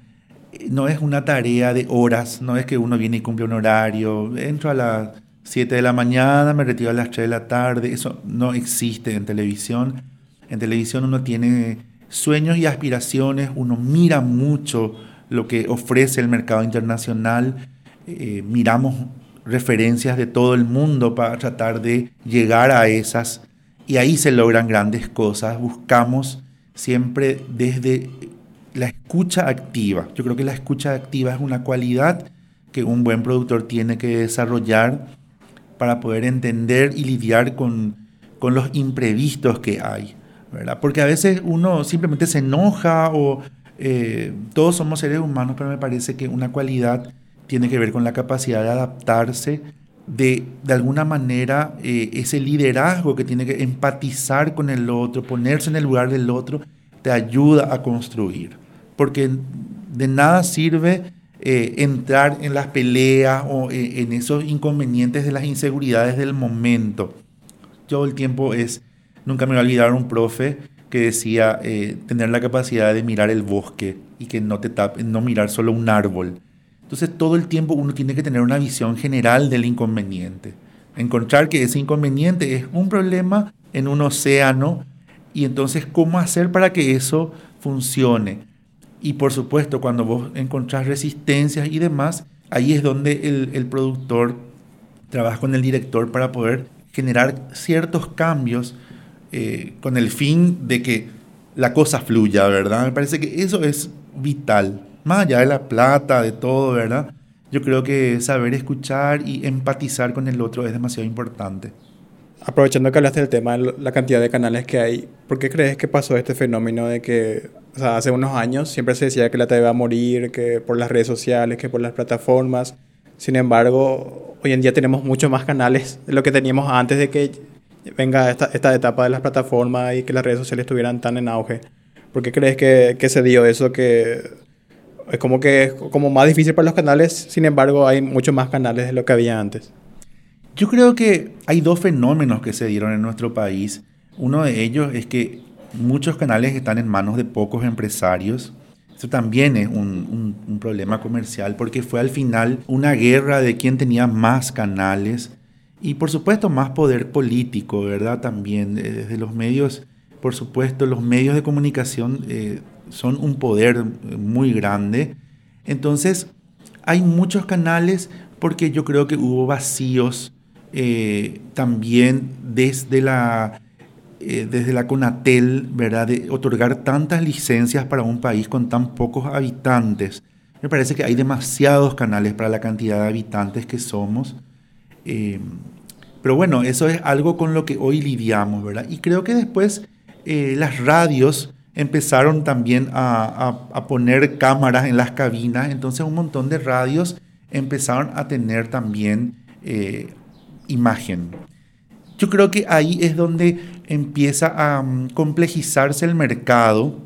no es una tarea de horas, no es que uno viene y cumple un horario, entro a la 7 de la mañana, me retiro a las 3 de la tarde. Eso no existe en televisión. En televisión uno tiene sueños y aspiraciones, uno mira mucho lo que ofrece el mercado internacional, eh, miramos referencias de todo el mundo para tratar de llegar a esas y ahí se logran grandes cosas. Buscamos siempre desde la escucha activa. Yo creo que la escucha activa es una cualidad que un buen productor tiene que desarrollar para poder entender y lidiar con, con los imprevistos que hay, ¿verdad? Porque a veces uno simplemente se enoja o eh, todos somos seres humanos, pero me parece que una cualidad tiene que ver con la capacidad de adaptarse, de, de alguna manera eh, ese liderazgo que tiene que empatizar con el otro, ponerse en el lugar del otro, te ayuda a construir. Porque de nada sirve eh, entrar en las peleas o eh, en esos inconvenientes de las inseguridades del momento. Todo el tiempo es, nunca me voy a olvidar un profe que decía tener la capacidad de mirar el bosque y que no te tape, no mirar solo un árbol. Entonces todo el tiempo uno tiene que tener una visión general del inconveniente. Encontrar que ese inconveniente es un problema en un océano y entonces cómo hacer para que eso funcione. Y por supuesto, cuando vos encontrás resistencias y demás, ahí es donde el, productor trabaja con el director para poder generar ciertos cambios eh, con el fin de que la cosa fluya, ¿verdad? Me parece que eso es vital más allá de la plata, de todo, ¿verdad? Yo creo que saber escuchar y empatizar con el otro es demasiado importante. Aprovechando que hablaste del tema la cantidad de canales que hay, ¿por qué crees que pasó este fenómeno de que, hace unos años siempre se decía que la TV va a morir, que por las redes sociales, que por las plataformas? Sin embargo, hoy en día tenemos muchos más canales de lo que teníamos antes de que venga esta, esta etapa de las plataformas y que las redes sociales estuvieran tan en auge. ¿Por qué crees que, que se dio eso que es como que es como más difícil para los canales, sin embargo hay muchos más canales de lo que había antes. Yo creo que hay dos fenómenos que se dieron en nuestro país. Uno de ellos es que muchos canales están en manos de pocos empresarios. Eso también es un, un, problema comercial porque fue al final una guerra de quién tenía más canales y por supuesto más poder político, ¿verdad? También eh, desde los medios, por supuesto, los medios de comunicación eh, son un poder muy grande. Entonces, hay muchos canales porque yo creo que hubo vacíos eh, también desde la, eh, desde la Conatel, ¿verdad? De otorgar tantas licencias para un país con tan pocos habitantes. Me parece que hay demasiados canales para la cantidad de habitantes que somos. Eh, pero bueno, eso es algo con lo que hoy lidiamos, ¿verdad? Y creo que después las radios empezaron también a, poner cámaras en las cabinas, entonces un montón de radios empezaron a tener también eh, imagen. Yo creo que ahí es donde empieza a mm, complejizarse el mercado,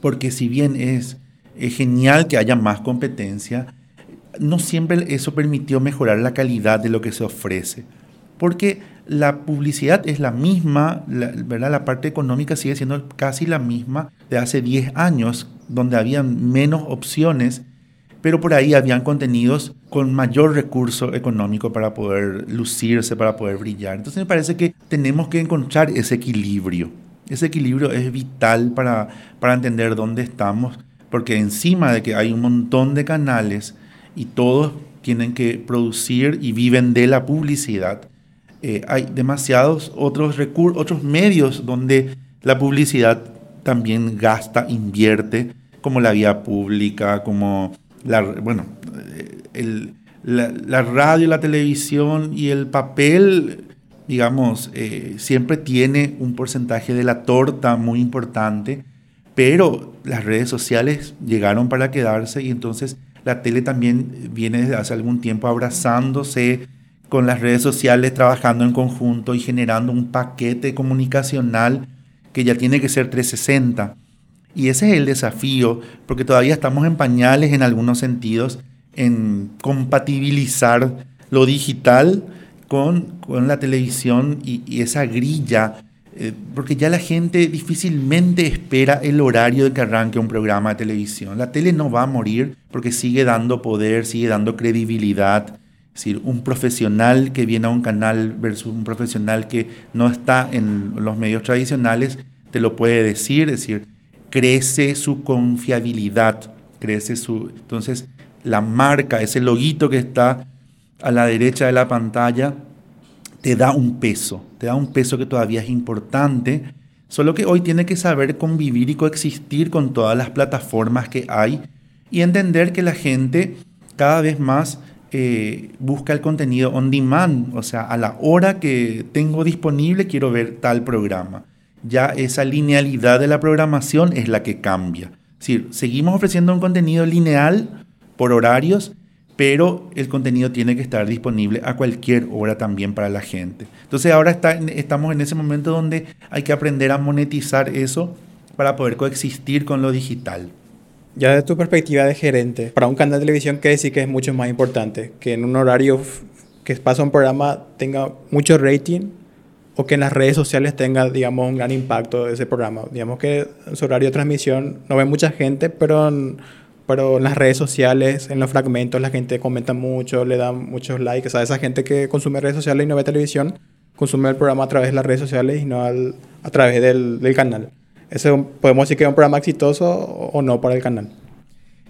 porque si bien es, es genial que haya más competencia, no siempre eso permitió mejorar la calidad de lo que se ofrece. Porque la publicidad es la misma, la, ¿verdad? la parte económica sigue siendo casi la misma de hace 10 años, donde habían menos opciones, pero por ahí habían contenidos con mayor recurso económico para poder lucirse, para poder brillar. Entonces me parece que tenemos que encontrar ese equilibrio. Ese equilibrio es vital para, para entender dónde estamos, porque encima de que hay un montón de canales y todos tienen que producir y viven de la publicidad, eh, hay demasiados otros otros medios donde la publicidad también gasta, invierte, como la vía pública, como bueno, eh, la, radio, la televisión y el papel, digamos, eh, siempre tiene un porcentaje de la torta muy importante, pero las redes sociales llegaron para quedarse y entonces la tele también viene desde hace algún tiempo abrazándose con las redes sociales, trabajando en conjunto y generando un paquete comunicacional que ya tiene que ser 360. Y ese es el desafío, porque todavía estamos en pañales en algunos sentidos, en compatibilizar lo digital con, con la televisión y, esa grilla, eh, porque ya la gente difícilmente espera el horario de que arranque un programa de televisión. La tele no va a morir porque sigue dando poder, sigue dando credibilidad, es decir, un profesional que viene a un canal versus un profesional que no está en los medios tradicionales, te lo puede decir, es decir, crece su confiabilidad, crece su... Entonces, la marca, ese loguito que está a la derecha de la pantalla, te da un peso, te da un peso que todavía es importante, solo que hoy tiene que saber convivir y coexistir con todas las plataformas que hay y entender que la gente cada vez más eh, busca el contenido on demand, o sea, a la hora que tengo disponible quiero ver tal programa. Ya esa linealidad de la programación es la que cambia. Es decir, seguimos ofreciendo un contenido lineal por horarios, pero el contenido tiene que estar disponible a cualquier hora también para la gente. Entonces ahora estamos en ese momento donde hay que aprender a monetizar eso para poder coexistir con lo digital. Ya desde tu perspectiva de gerente, para un canal de televisión, ¿qué decir que es mucho más importante? Que en un horario que pasa un programa tenga mucho rating o que en las redes sociales tenga, digamos, un gran impacto de ese programa. Digamos que en su horario de transmisión no ve mucha gente, pero en, pero en las redes sociales, en los fragmentos, la gente comenta mucho, le da muchos likes. O esa gente que consume redes sociales y no ve televisión, consume el programa a través de las redes sociales y no a través del, del canal. ¿Eso podemos decir que es un programa exitoso o no para el canal?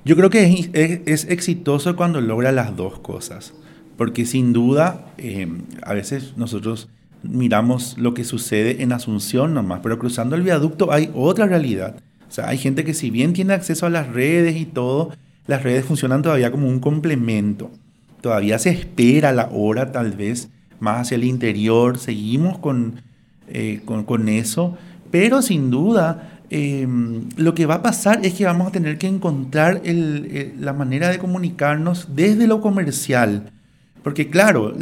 Yo creo que es, exitoso cuando logra las dos cosas, porque sin duda eh, a veces nosotros miramos lo que sucede en Asunción nomás, pero cruzando el viaducto hay otra realidad. O sea, hay gente que si bien tiene acceso a las redes y todo, las redes funcionan todavía como un complemento. Todavía se espera la hora tal vez más hacia el interior, seguimos con, eh, con, eso, pero sin duda, em, lo que va a pasar es que vamos a tener que encontrar la manera de comunicarnos desde lo comercial. Porque claro,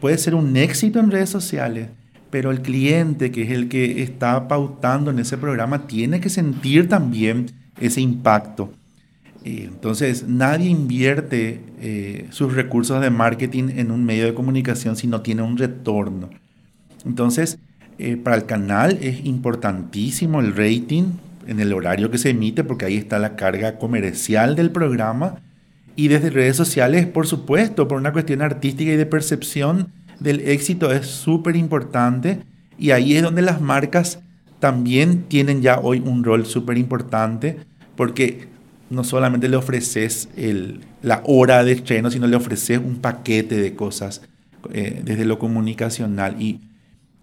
puede ser un éxito en redes sociales, pero el cliente, que es el que está pautando en ese programa, tiene que sentir también ese impacto. Eh, entonces, nadie invierte eh, sus recursos de marketing en un medio de comunicación si no tiene un retorno. Entonces, eh, para el canal es importantísimo el rating en el horario que se emite porque ahí está la carga comercial del programa. Y desde redes sociales, por supuesto, por una cuestión artística y de percepción del éxito es súper importante. Y ahí es donde las marcas también tienen ya hoy un rol súper importante porque no solamente le ofreces el, la hora de estreno, sino le ofreces un paquete de cosas eh, desde lo comunicacional. Y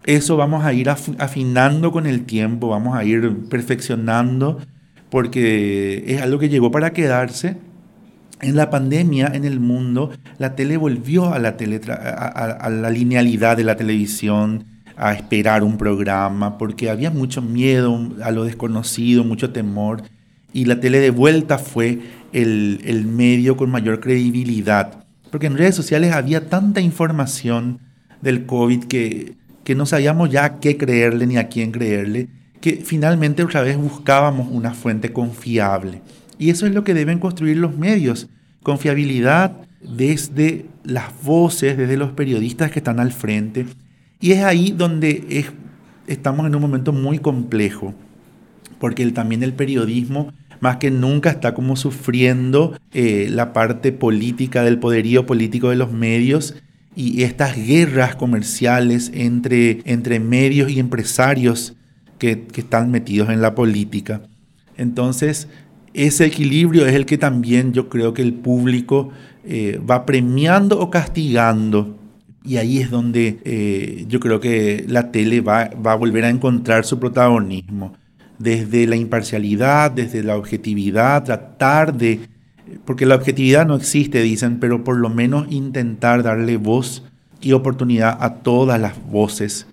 eso vamos a ir afinando con el tiempo, vamos a ir perfeccionando, porque es algo que llegó para quedarse. En la pandemia, en el mundo, la tele volvió a la, a, la linealidad de la televisión, a esperar un programa, porque había mucho miedo a lo desconocido, mucho temor, y la tele de vuelta fue el, el medio con mayor credibilidad, porque en redes sociales había tanta información del COVID que que no sabíamos ya qué creerle ni a quién creerle, que finalmente otra vez buscábamos una fuente confiable. Y eso es lo que deben construir los medios, confiabilidad desde las voces, desde los periodistas que están al frente. Y es ahí donde estamos en un momento muy complejo, porque también el periodismo más que nunca está como sufriendo eh, la parte política del poderío político de los medios y estas guerras comerciales entre, entre medios y empresarios que, están metidos en la política. Entonces, ese equilibrio es el que también yo creo que el público eh, va premiando o castigando. Y ahí es donde eh, yo creo que la tele va, va a volver a encontrar su protagonismo. Desde la imparcialidad, desde la objetividad, tratar de porque la objetividad no existe, dicen, pero por lo menos intentar darle voz y oportunidad a todas las voces.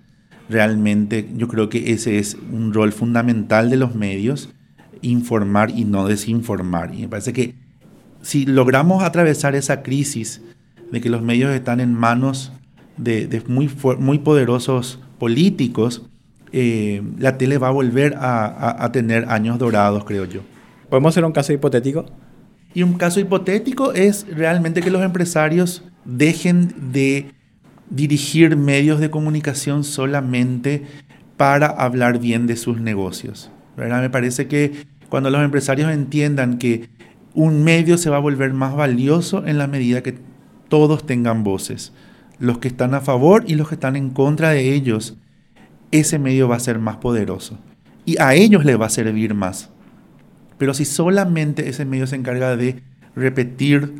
Realmente yo creo que ese es un rol fundamental de los medios, informar y no desinformar. Y me parece que si logramos atravesar esa crisis de que los medios están en manos de, muy, muy poderosos políticos, eh, la tele va a volver a, a tener años dorados, creo yo. ¿Podemos hacer un caso hipotético? Y un caso hipotético es realmente que los empresarios dejen de dirigir medios de comunicación solamente para hablar bien de sus negocios. ¿Verdad? Me parece que cuando los empresarios entiendan que un medio se va a volver más valioso en la medida que todos tengan voces, los que están a favor y los que están en contra de ellos, ese medio va a ser más poderoso y a ellos les va a servir más. Pero si solamente ese medio se encarga de repetir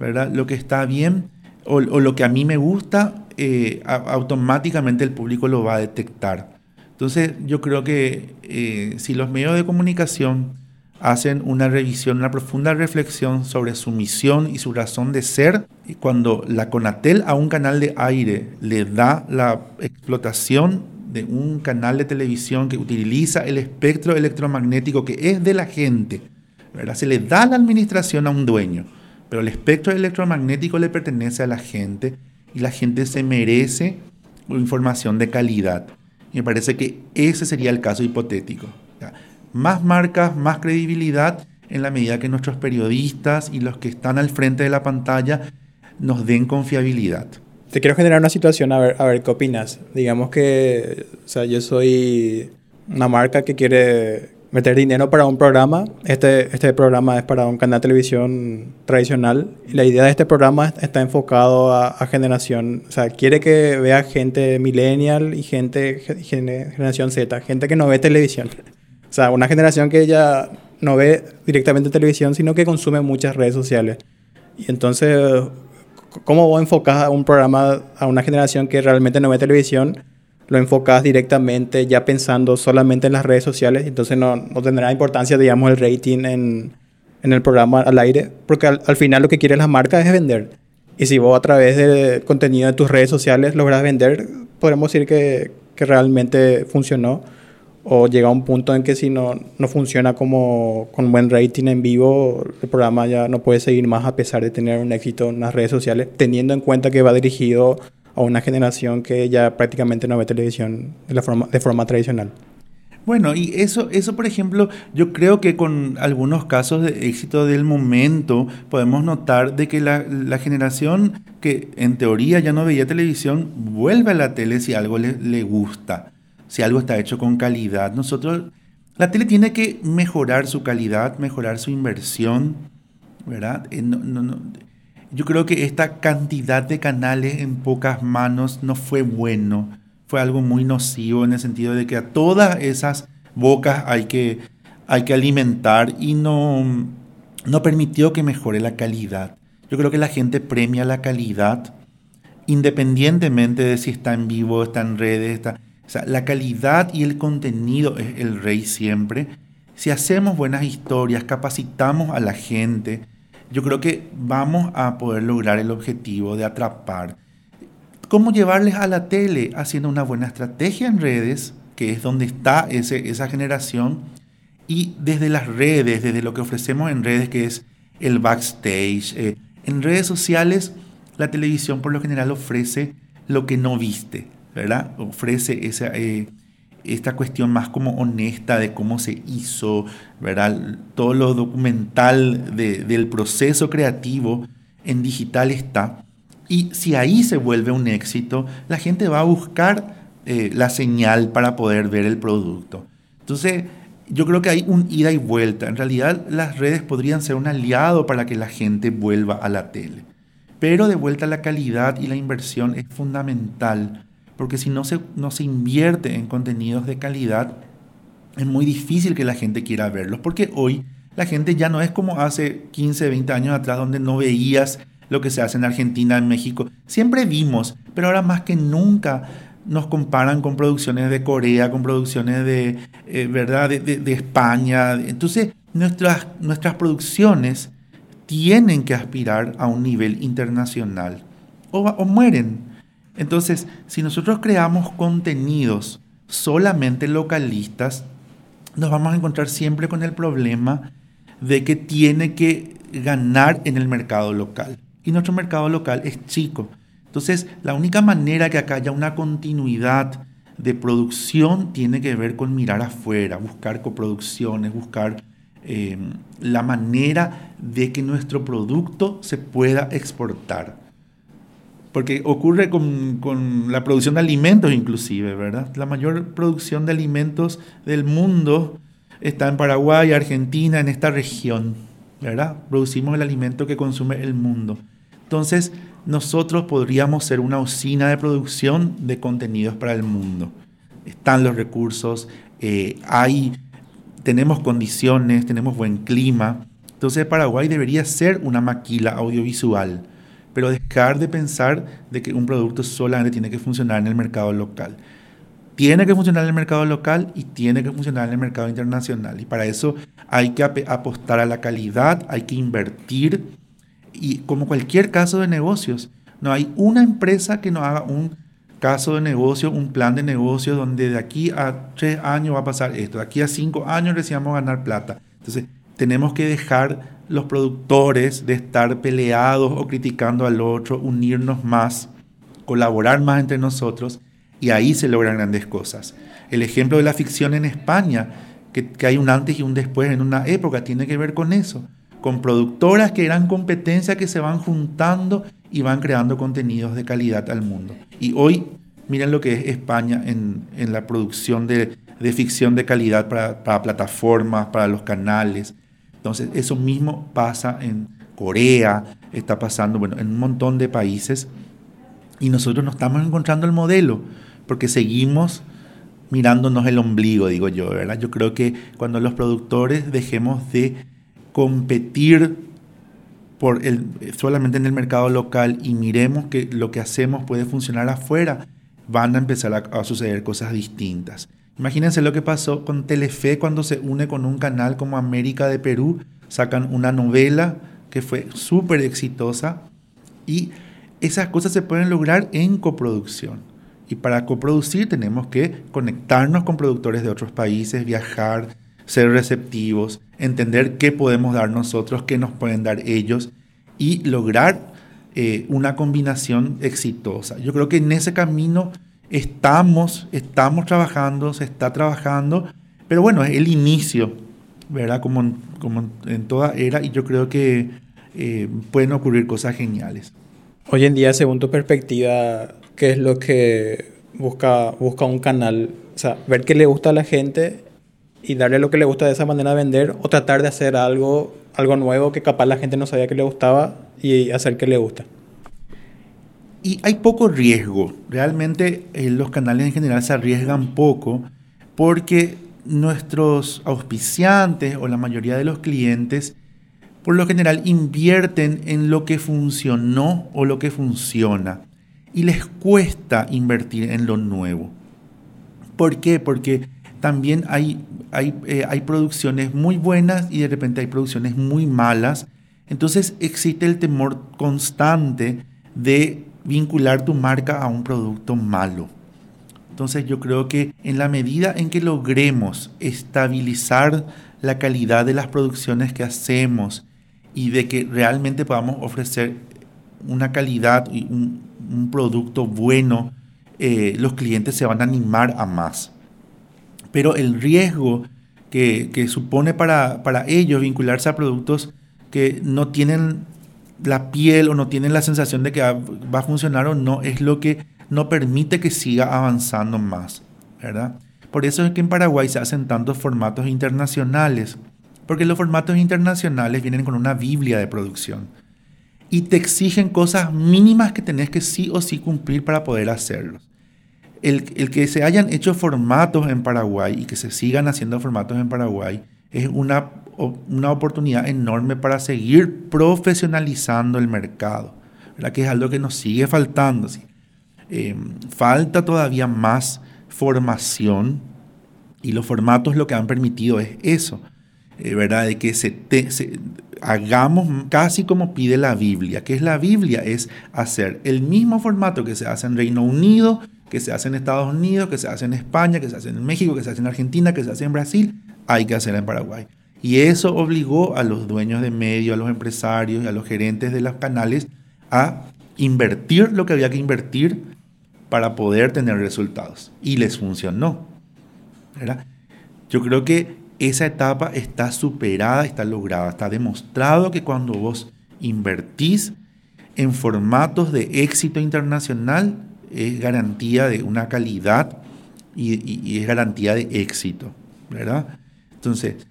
¿verdad? lo que está bien o, lo que a mí me gusta, eh, automáticamente el público lo va a detectar. Entonces yo creo que eh, si los medios de comunicación hacen una revisión, una profunda reflexión sobre su misión y su razón de ser. Cuando la Conatel a un canal de aire le da la explotación de un canal de televisión que utiliza el espectro electromagnético que es de la gente, se le da la administración a un dueño, pero el espectro electromagnético le pertenece a la gente y la gente se merece información de calidad. Me parece que ese sería el caso hipotético más marcas, más credibilidad en la medida que nuestros periodistas y los que están al frente de la pantalla nos den confiabilidad. Te quiero generar una situación, a ver, a ver qué opinas. Digamos que, o sea, yo soy una marca que quiere meter dinero para un programa. Este, este programa es para un canal de televisión tradicional. Y la idea de este programa está enfocado a, a generación, o sea, quiere que vea gente millennial y gente generación Z, gente que no ve televisión. O sea, una generación que ya no ve directamente televisión, sino que consume muchas redes sociales. Y entonces, ¿cómo vos enfocás un programa a una generación que realmente no ve televisión? Lo enfocas directamente ya pensando solamente en las redes sociales, entonces no, no tendrá importancia, digamos, el rating en, en el programa al aire, porque al, al, final lo que quiere la marca es vender. Y si vos a través del contenido de tus redes sociales logras vender, podemos decir que, que realmente funcionó o llega a un punto en que si no, no funciona como con buen rating en vivo, el programa ya no puede seguir más a pesar de tener un éxito en las redes sociales, teniendo en cuenta que va dirigido a una generación que ya prácticamente no ve televisión de, forma, tradicional. Bueno, y eso, eso, por ejemplo, yo creo que con algunos casos de éxito del momento podemos notar de que la, generación que en teoría ya no veía televisión vuelve a la tele si algo le, le gusta si algo está hecho con calidad. Nosotros, la tele tiene que mejorar su calidad, mejorar su inversión, ¿verdad? Eh, yo creo que esta cantidad de canales en pocas manos no fue bueno, fue algo muy nocivo en el sentido de que a todas esas bocas hay que, hay que alimentar y no, no permitió que mejore la calidad. Yo creo que la gente premia la calidad independientemente de si está en vivo, está en redes, está o sea, la calidad y el contenido es el rey siempre. Si hacemos buenas historias, capacitamos a la gente, yo creo que vamos a poder lograr el objetivo de atrapar. ¿Cómo llevarles a la tele? Haciendo una buena estrategia en redes, que es donde está ese, esa generación, y desde las redes, desde lo que ofrecemos en redes, que es el backstage. Eh, en redes sociales, la televisión por lo general ofrece lo que no viste, ¿verdad? Ofrece esa, eh, esta cuestión más como honesta de cómo se hizo, ¿verdad? Todo lo documental del proceso creativo en digital está. Y si ahí se vuelve un éxito, la gente va a buscar eh, la señal para poder ver el producto. Entonces, yo creo que hay un ida y vuelta. En realidad, las redes podrían ser un aliado para que la gente vuelva a la tele. Pero de vuelta la calidad y la inversión es fundamental porque si no se, no se invierte en contenidos de calidad, es muy difícil que la gente quiera verlos, porque hoy la gente ya no es como hace 15, 20 años atrás, donde no veías lo que se hace en Argentina, en México. Siempre vimos, pero ahora más que nunca nos comparan con producciones de Corea, con producciones de, eh, ¿verdad? De, España. Entonces, nuestras, nuestras producciones tienen que aspirar a un nivel internacional o, o mueren. Entonces, si nosotros creamos contenidos solamente localistas, nos vamos a encontrar siempre con el problema de que tiene que ganar en el mercado local. Y nuestro mercado local es chico. Entonces, la única manera que acá haya una continuidad de producción tiene que ver con mirar afuera, buscar coproducciones, buscar eh, la manera de que nuestro producto se pueda exportar. Porque ocurre con, la producción de alimentos inclusive, ¿verdad? La mayor producción de alimentos del mundo está en Paraguay, Argentina, en esta región, ¿verdad? Producimos el alimento que consume el mundo. Entonces, nosotros podríamos ser una usina de producción de contenidos para el mundo. Están los recursos, eh, hay, tenemos condiciones, tenemos buen clima. Entonces, Paraguay debería ser una maquila audiovisual pero dejar de pensar de que un producto solamente tiene que funcionar en el mercado local. tiene que funcionar en el mercado local y tiene que funcionar en el mercado internacional. Y para eso hay que apostar a la calidad, hay que invertir. Y como cualquier caso de negocios, no hay una empresa que no haga un caso de negocio, un plan de negocio donde de aquí a tres años va a pasar esto, de aquí a cinco años recién vamos a ganar plata. Entonces, tenemos que dejar los productores de estar peleados o criticando al otro, unirnos más, colaborar más entre nosotros y ahí se logran grandes cosas. El ejemplo de la ficción en España, que, hay un antes y un después en una época, tiene que ver con eso, con productoras que eran competencia que se van juntando y van creando contenidos de calidad al mundo. Y hoy, miren lo que es España en, la producción de, ficción de calidad para, para plataformas, para los canales. Entonces, eso mismo pasa en Corea, está pasando bueno, en un montón de países y nosotros no estamos encontrando el modelo porque seguimos mirándonos el ombligo, digo yo, ¿verdad? Yo creo que cuando los productores dejemos de competir por el, solamente en el mercado local y miremos que lo que hacemos puede funcionar afuera, van a empezar a, a suceder cosas distintas. Imagínense lo que pasó con Telefe cuando se une con un canal como América de Perú, sacan una novela que fue súper exitosa y esas cosas se pueden lograr en coproducción. Y para coproducir tenemos que conectarnos con productores de otros países, viajar, ser receptivos, entender qué podemos dar nosotros, qué nos pueden dar ellos y lograr eh, una combinación exitosa. Yo creo que en ese camino estamos, estamos trabajando, se está trabajando, pero bueno, es el inicio, ¿verdad? Como, como en toda era y yo creo que eh, pueden ocurrir cosas geniales. Hoy en día, según tu perspectiva, qué es lo que busca, busca un canal. O sea, ver qué le gusta a la gente y darle lo que le gusta de esa manera a vender o tratar de hacer algo, algo nuevo que capaz la gente no sabía que le gustaba y hacer que le gusta. Y hay poco riesgo. Realmente eh, los canales en general se arriesgan poco porque nuestros auspiciantes o la mayoría de los clientes por lo general invierten en lo que funcionó o lo que funciona y les cuesta invertir en lo nuevo. ¿Por qué? Porque también hay, hay, eh, hay producciones muy buenas y de repente hay producciones muy malas. Entonces existe el temor constante de vincular tu marca a un producto malo. Entonces yo creo que en la medida en que logremos estabilizar la calidad de las producciones que hacemos y de que realmente podamos ofrecer una calidad y un, producto bueno, eh, los clientes se van a animar a más. Pero el riesgo que, supone para, para, ellos vincularse a productos que no tienen la piel o no tienen la sensación de que va a funcionar o no, es lo que no permite que siga avanzando más, ¿verdad? Por eso es que en Paraguay se hacen tantos formatos internacionales, porque los formatos internacionales vienen con una Biblia de producción y te exigen cosas mínimas que tenés que sí o sí cumplir para poder hacerlos. El, que se hayan hecho formatos en Paraguay y que se sigan haciendo formatos en Paraguay es una, una oportunidad enorme para seguir profesionalizando el mercado, ¿verdad? que es algo que nos sigue faltando. Eh, falta todavía más formación y los formatos lo que han permitido es eso, eh, ¿verdad? de que se, se hagamos casi como pide la Biblia. que es la Biblia? Es hacer el mismo formato que se hace en Reino Unido, que se hace en Estados Unidos, que se hace en España, que se hace en México, que se hace en Argentina, que se hace en Brasil, hay que hacer en Paraguay. Y eso obligó a los dueños de medios, a los empresarios y a los gerentes de los canales a invertir lo que había que invertir para poder tener resultados. Y les funcionó. Yo creo que esa etapa está superada, está lograda. Está demostrado que cuando vos invertís en formatos de éxito internacional, es garantía de una calidad y, es garantía de éxito, ¿verdad? Entonces,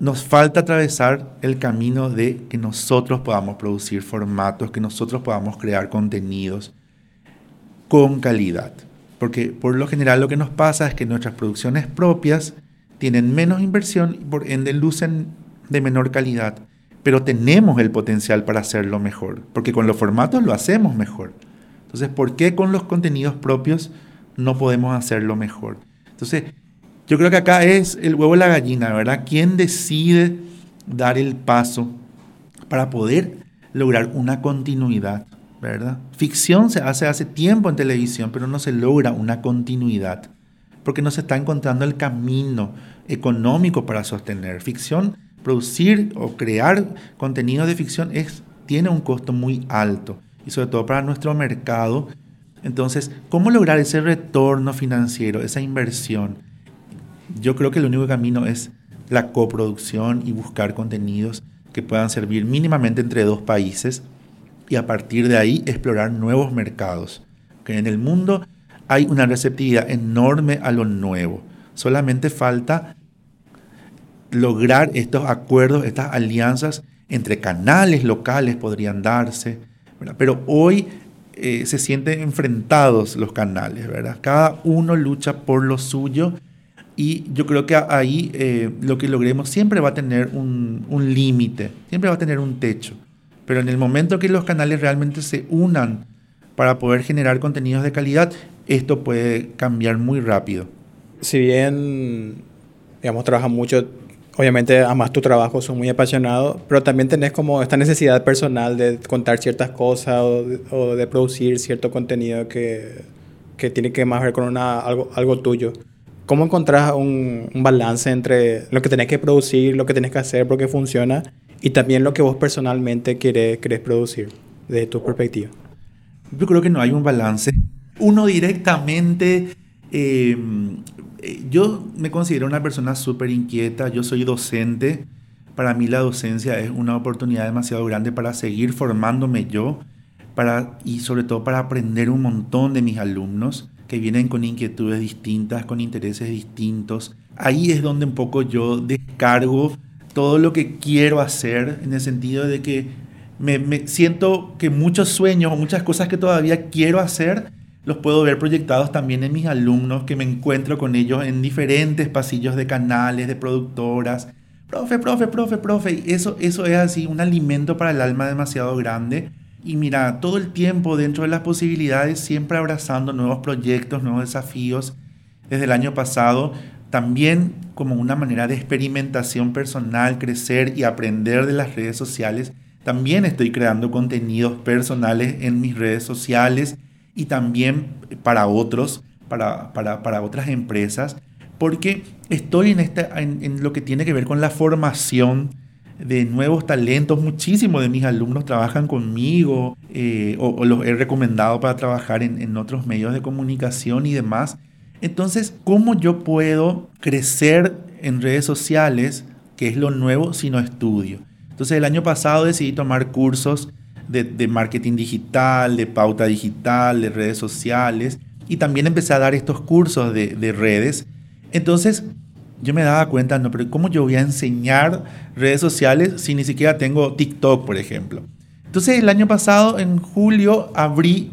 nos falta atravesar el camino de que nosotros podamos producir formatos, que nosotros podamos crear contenidos con calidad. Porque por lo general lo que nos pasa es que nuestras producciones propias tienen menos inversión y por ende lucen de menor calidad. Pero tenemos el potencial para hacerlo mejor, porque con los formatos lo hacemos mejor. Entonces, ¿por qué con los contenidos propios no podemos hacerlo mejor. Entonces, yo creo que acá es el huevo y la gallina, ¿verdad? ¿Quién decide dar el paso para poder lograr una continuidad, ¿verdad? Ficción se hace hace tiempo en televisión, pero no se logra una continuidad porque no se está encontrando el camino económico para sostener. Ficción, producir o crear contenido de ficción es, tiene un costo muy alto y sobre todo para nuestro mercado. Entonces, ¿cómo lograr ese retorno financiero, esa inversión? Yo creo que el único camino es la coproducción y buscar contenidos que puedan servir mínimamente entre dos países y a partir de ahí explorar nuevos mercados. Que en el mundo hay una receptividad enorme a lo nuevo. Solamente falta lograr estos acuerdos, estas alianzas entre canales locales podrían darse, pero hoy eh, se sienten enfrentados los canales, ¿verdad? Cada uno lucha por lo suyo y yo creo que ahí eh, lo que logremos siempre va a tener un, un límite, siempre va a tener un techo, pero en el momento que los canales realmente se unan para poder generar contenidos de calidad, esto puede cambiar muy rápido. Si bien, digamos, trabajas mucho, obviamente amas tu trabajo, son muy apasionado, pero también tenés como esta necesidad personal de contar ciertas cosas o de, producir cierto contenido que, que, tiene que más ver con una, algo, algo tuyo. ¿Cómo encontrás un, un, balance entre lo que tenés que producir, lo que tenés que hacer porque funciona y también lo que vos personalmente querés, producir desde tu perspectiva? Yo creo que no hay un balance. Uno directamente... Em, eh, yo me considero una persona súper inquieta, yo soy docente, para mí la docencia es una oportunidad demasiado grande para seguir formándome yo para, y sobre todo para aprender un montón de mis alumnos que vienen con inquietudes distintas, con intereses distintos. Ahí es donde un poco yo descargo todo lo que quiero hacer en el sentido de que me, siento que muchos sueños o muchas cosas que todavía quiero hacer los puedo ver proyectados también en mis alumnos, que me encuentro con ellos en diferentes pasillos de canales, de productoras. Profe, profe, profe, profe. Eso, eso es así, un alimento para el alma demasiado grande. Y mira, todo el tiempo dentro de las posibilidades, siempre abrazando nuevos proyectos, nuevos desafíos. Desde el año pasado, también como una manera de experimentación personal, crecer y aprender de las redes sociales. También estoy creando contenidos personales en mis redes sociales y también para otros, para, para, para otras empresas, porque estoy en, esta, en, lo que tiene que ver con la formación de nuevos talentos. Muchísimos de mis alumnos trabajan conmigo eh, o, los he recomendado para trabajar en, en otros medios de comunicación y demás. Entonces, ¿cómo yo puedo crecer en redes sociales, que es lo nuevo, si no estudio? Entonces, el año pasado decidí tomar cursos de, marketing digital, de pauta digital, de redes sociales, y también empecé a dar estos cursos de, de redes. Entonces, yo me daba cuenta, no, pero ¿cómo yo voy a enseñar redes sociales si ni siquiera tengo TikTok, por ejemplo? Entonces, el año pasado, en julio, abrí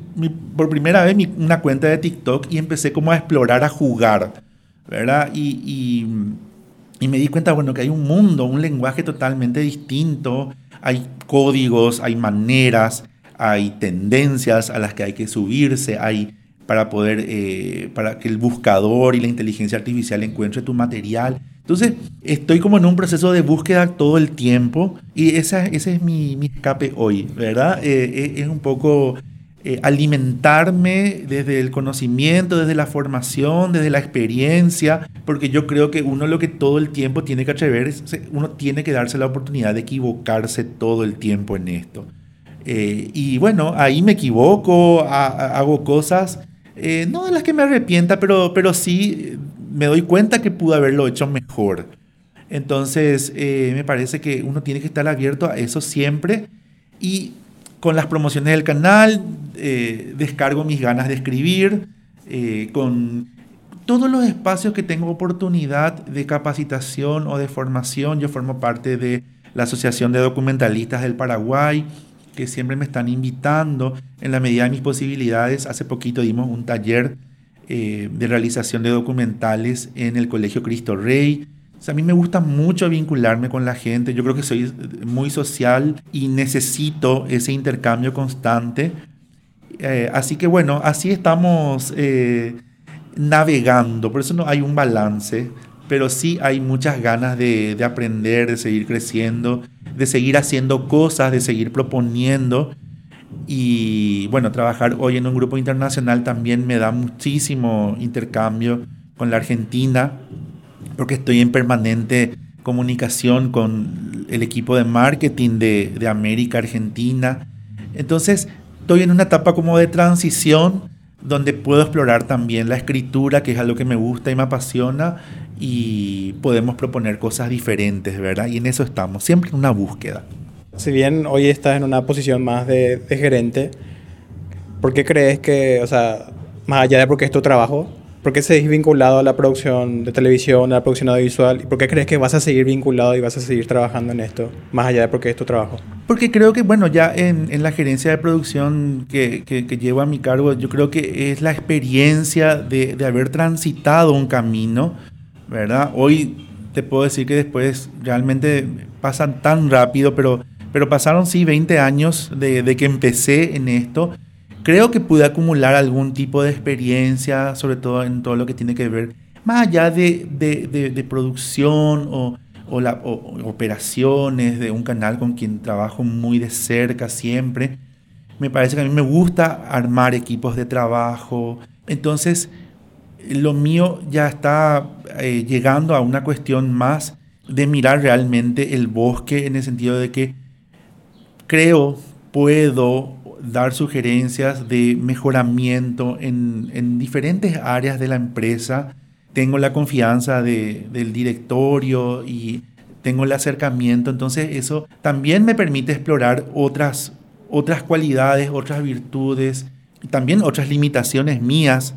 por primera vez una cuenta de TikTok y empecé como a explorar, a jugar, ¿verdad? Y, y, y me di cuenta, bueno, que hay un mundo, un lenguaje totalmente distinto, hay códigos, hay maneras, hay tendencias a las que hay que subirse, hay para poder, eh, para que el buscador y la inteligencia artificial encuentre tu material. Entonces, estoy como en un proceso de búsqueda todo el tiempo y esa, ese es mi, mi escape hoy, ¿verdad? Eh, eh, es un poco alimentarme desde el conocimiento, desde la formación, desde la experiencia, porque yo creo que uno lo que todo el tiempo tiene que atrever, uno tiene que darse la oportunidad de equivocarse todo el tiempo en esto. Y bueno, ahí me equivoco, hago cosas, eh, no de las que me arrepienta, pero, pero sí me doy cuenta que pude haberlo hecho mejor. Entonces, eh, me parece que uno tiene que estar abierto a eso siempre y con las promociones del canal, descargo mis ganas de escribir, con todos los espacios que tengo oportunidad de capacitación o de formación, yo formo parte de la Asociación de Documentalistas del Paraguay, que siempre me están invitando en la medida de mis posibilidades. Hace poquito dimos un taller eh, de realización de documentales en el Colegio Cristo Rey. a mí me gusta mucho vincularme con la gente. Yo creo que soy muy social y necesito ese intercambio constante. Eh, así que bueno, así estamos. Eh, navegando, por eso no hay un balance, pero sí hay muchas ganas de, de aprender, de seguir creciendo, de seguir haciendo cosas, de seguir proponiendo. Y bueno, trabajar hoy en un grupo internacional también me da muchísimo intercambio con la Argentina, porque estoy en permanente comunicación con el equipo de marketing de, de América Argentina. Entonces, estoy en una etapa como de transición donde puedo explorar también la escritura, que es algo que me gusta y me apasiona, y podemos proponer cosas diferentes, ¿verdad? Y en eso estamos, siempre en una búsqueda. Si bien hoy estás en una posición más de, de gerente, ¿por qué crees que, o sea, más allá de porque es tu trabajo, ¿por qué seguís vinculado a la producción de televisión, a la producción audiovisual? ¿Y por qué crees que vas a seguir vinculado y vas a seguir trabajando en esto, más allá de porque es tu trabajo? Porque creo que, bueno, ya en, en la gerencia de producción que, que, que, llevo a mi cargo, yo creo que es la experiencia de, de haber transitado un camino, ¿verdad? Hoy te puedo decir que después realmente pasan tan rápido, pero, pero pasaron sí 20 años de, de que empecé en esto creo que pude acumular algún tipo de experiencia, sobre todo en todo lo que tiene que ver, más allá de, producción o, operaciones de un canal con quien trabajo muy de cerca siempre. Me parece que a mí me gusta armar equipos de trabajo. Entonces, lo mío ya está eh, llegando a una cuestión más de mirar realmente el bosque en el sentido de que creo, puedo dar sugerencias de mejoramiento en, en diferentes áreas de la empresa. Tengo la confianza de, del directorio y tengo el acercamiento, entonces eso también me permite explorar otras, otras cualidades, otras virtudes, también otras limitaciones mías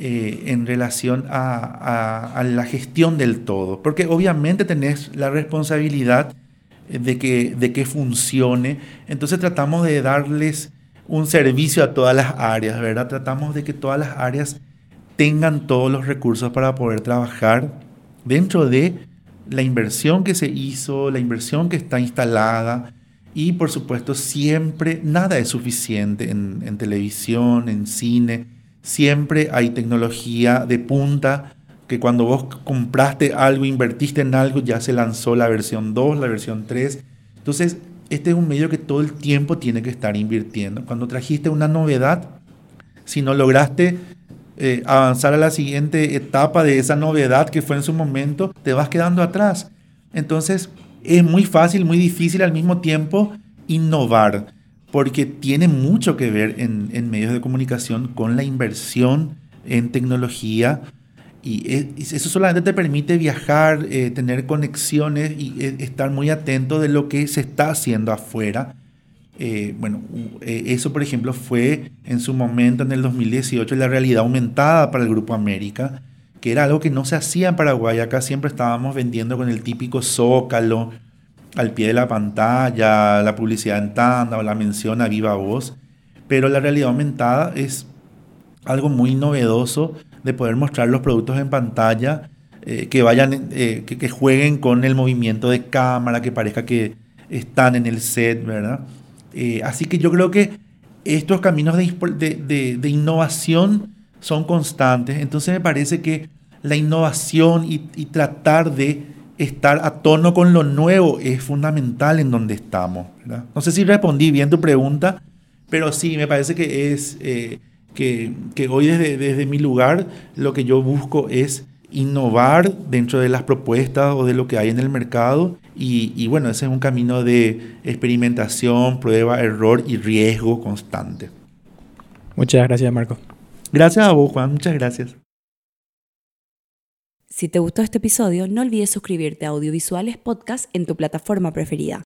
eh, en relación a, a, a, la gestión del todo, porque obviamente tenés la responsabilidad de que, de que funcione. Entonces tratamos de darles un servicio a todas las áreas, ¿verdad? Tratamos de que todas las áreas tengan todos los recursos para poder trabajar dentro de la inversión que se hizo, la inversión que está instalada y por supuesto siempre nada es suficiente en, en televisión, en cine, siempre hay tecnología de punta que cuando vos compraste algo, invertiste en algo, ya se lanzó la versión 2, la versión 3. Entonces, este es un medio que todo el tiempo tiene que estar invirtiendo. Cuando trajiste una novedad, si no lograste eh, avanzar a la siguiente etapa de esa novedad que fue en su momento, te vas quedando atrás. Entonces, es muy fácil, muy difícil al mismo tiempo innovar, porque tiene mucho que ver en, en medios de comunicación con la inversión en tecnología, y eso solamente te permite viajar, eh, tener conexiones y eh, estar muy atento de lo que se está haciendo afuera. Eh, bueno, eso por ejemplo fue en su momento, en el 2018, la realidad aumentada para el Grupo América, que era algo que no se hacía en Paraguay. Acá siempre estábamos vendiendo con el típico zócalo al pie de la pantalla, la publicidad en tanda o la mención a viva voz. Pero la realidad aumentada es algo muy novedoso de poder mostrar los productos en pantalla, eh, que vayan, eh, que, jueguen con el movimiento de cámara, que parezca que están en el set, ¿verdad? Eh, así que yo creo que estos caminos de, de, de, innovación son constantes, entonces me parece que la innovación y, tratar de estar a tono con lo nuevo es fundamental en donde estamos. ¿verdad? No sé si respondí bien tu pregunta, pero sí, me parece que es que, que hoy desde, desde mi lugar lo que yo busco es innovar dentro de las propuestas o de lo que hay en el mercado. Y, y, bueno, ese es un camino de experimentación, prueba, error y riesgo constante. Muchas gracias, Marco. Gracias a vos, Juan. Muchas gracias. Si te gustó este episodio, no olvides suscribirte a Audiovisuales Podcast en tu plataforma preferida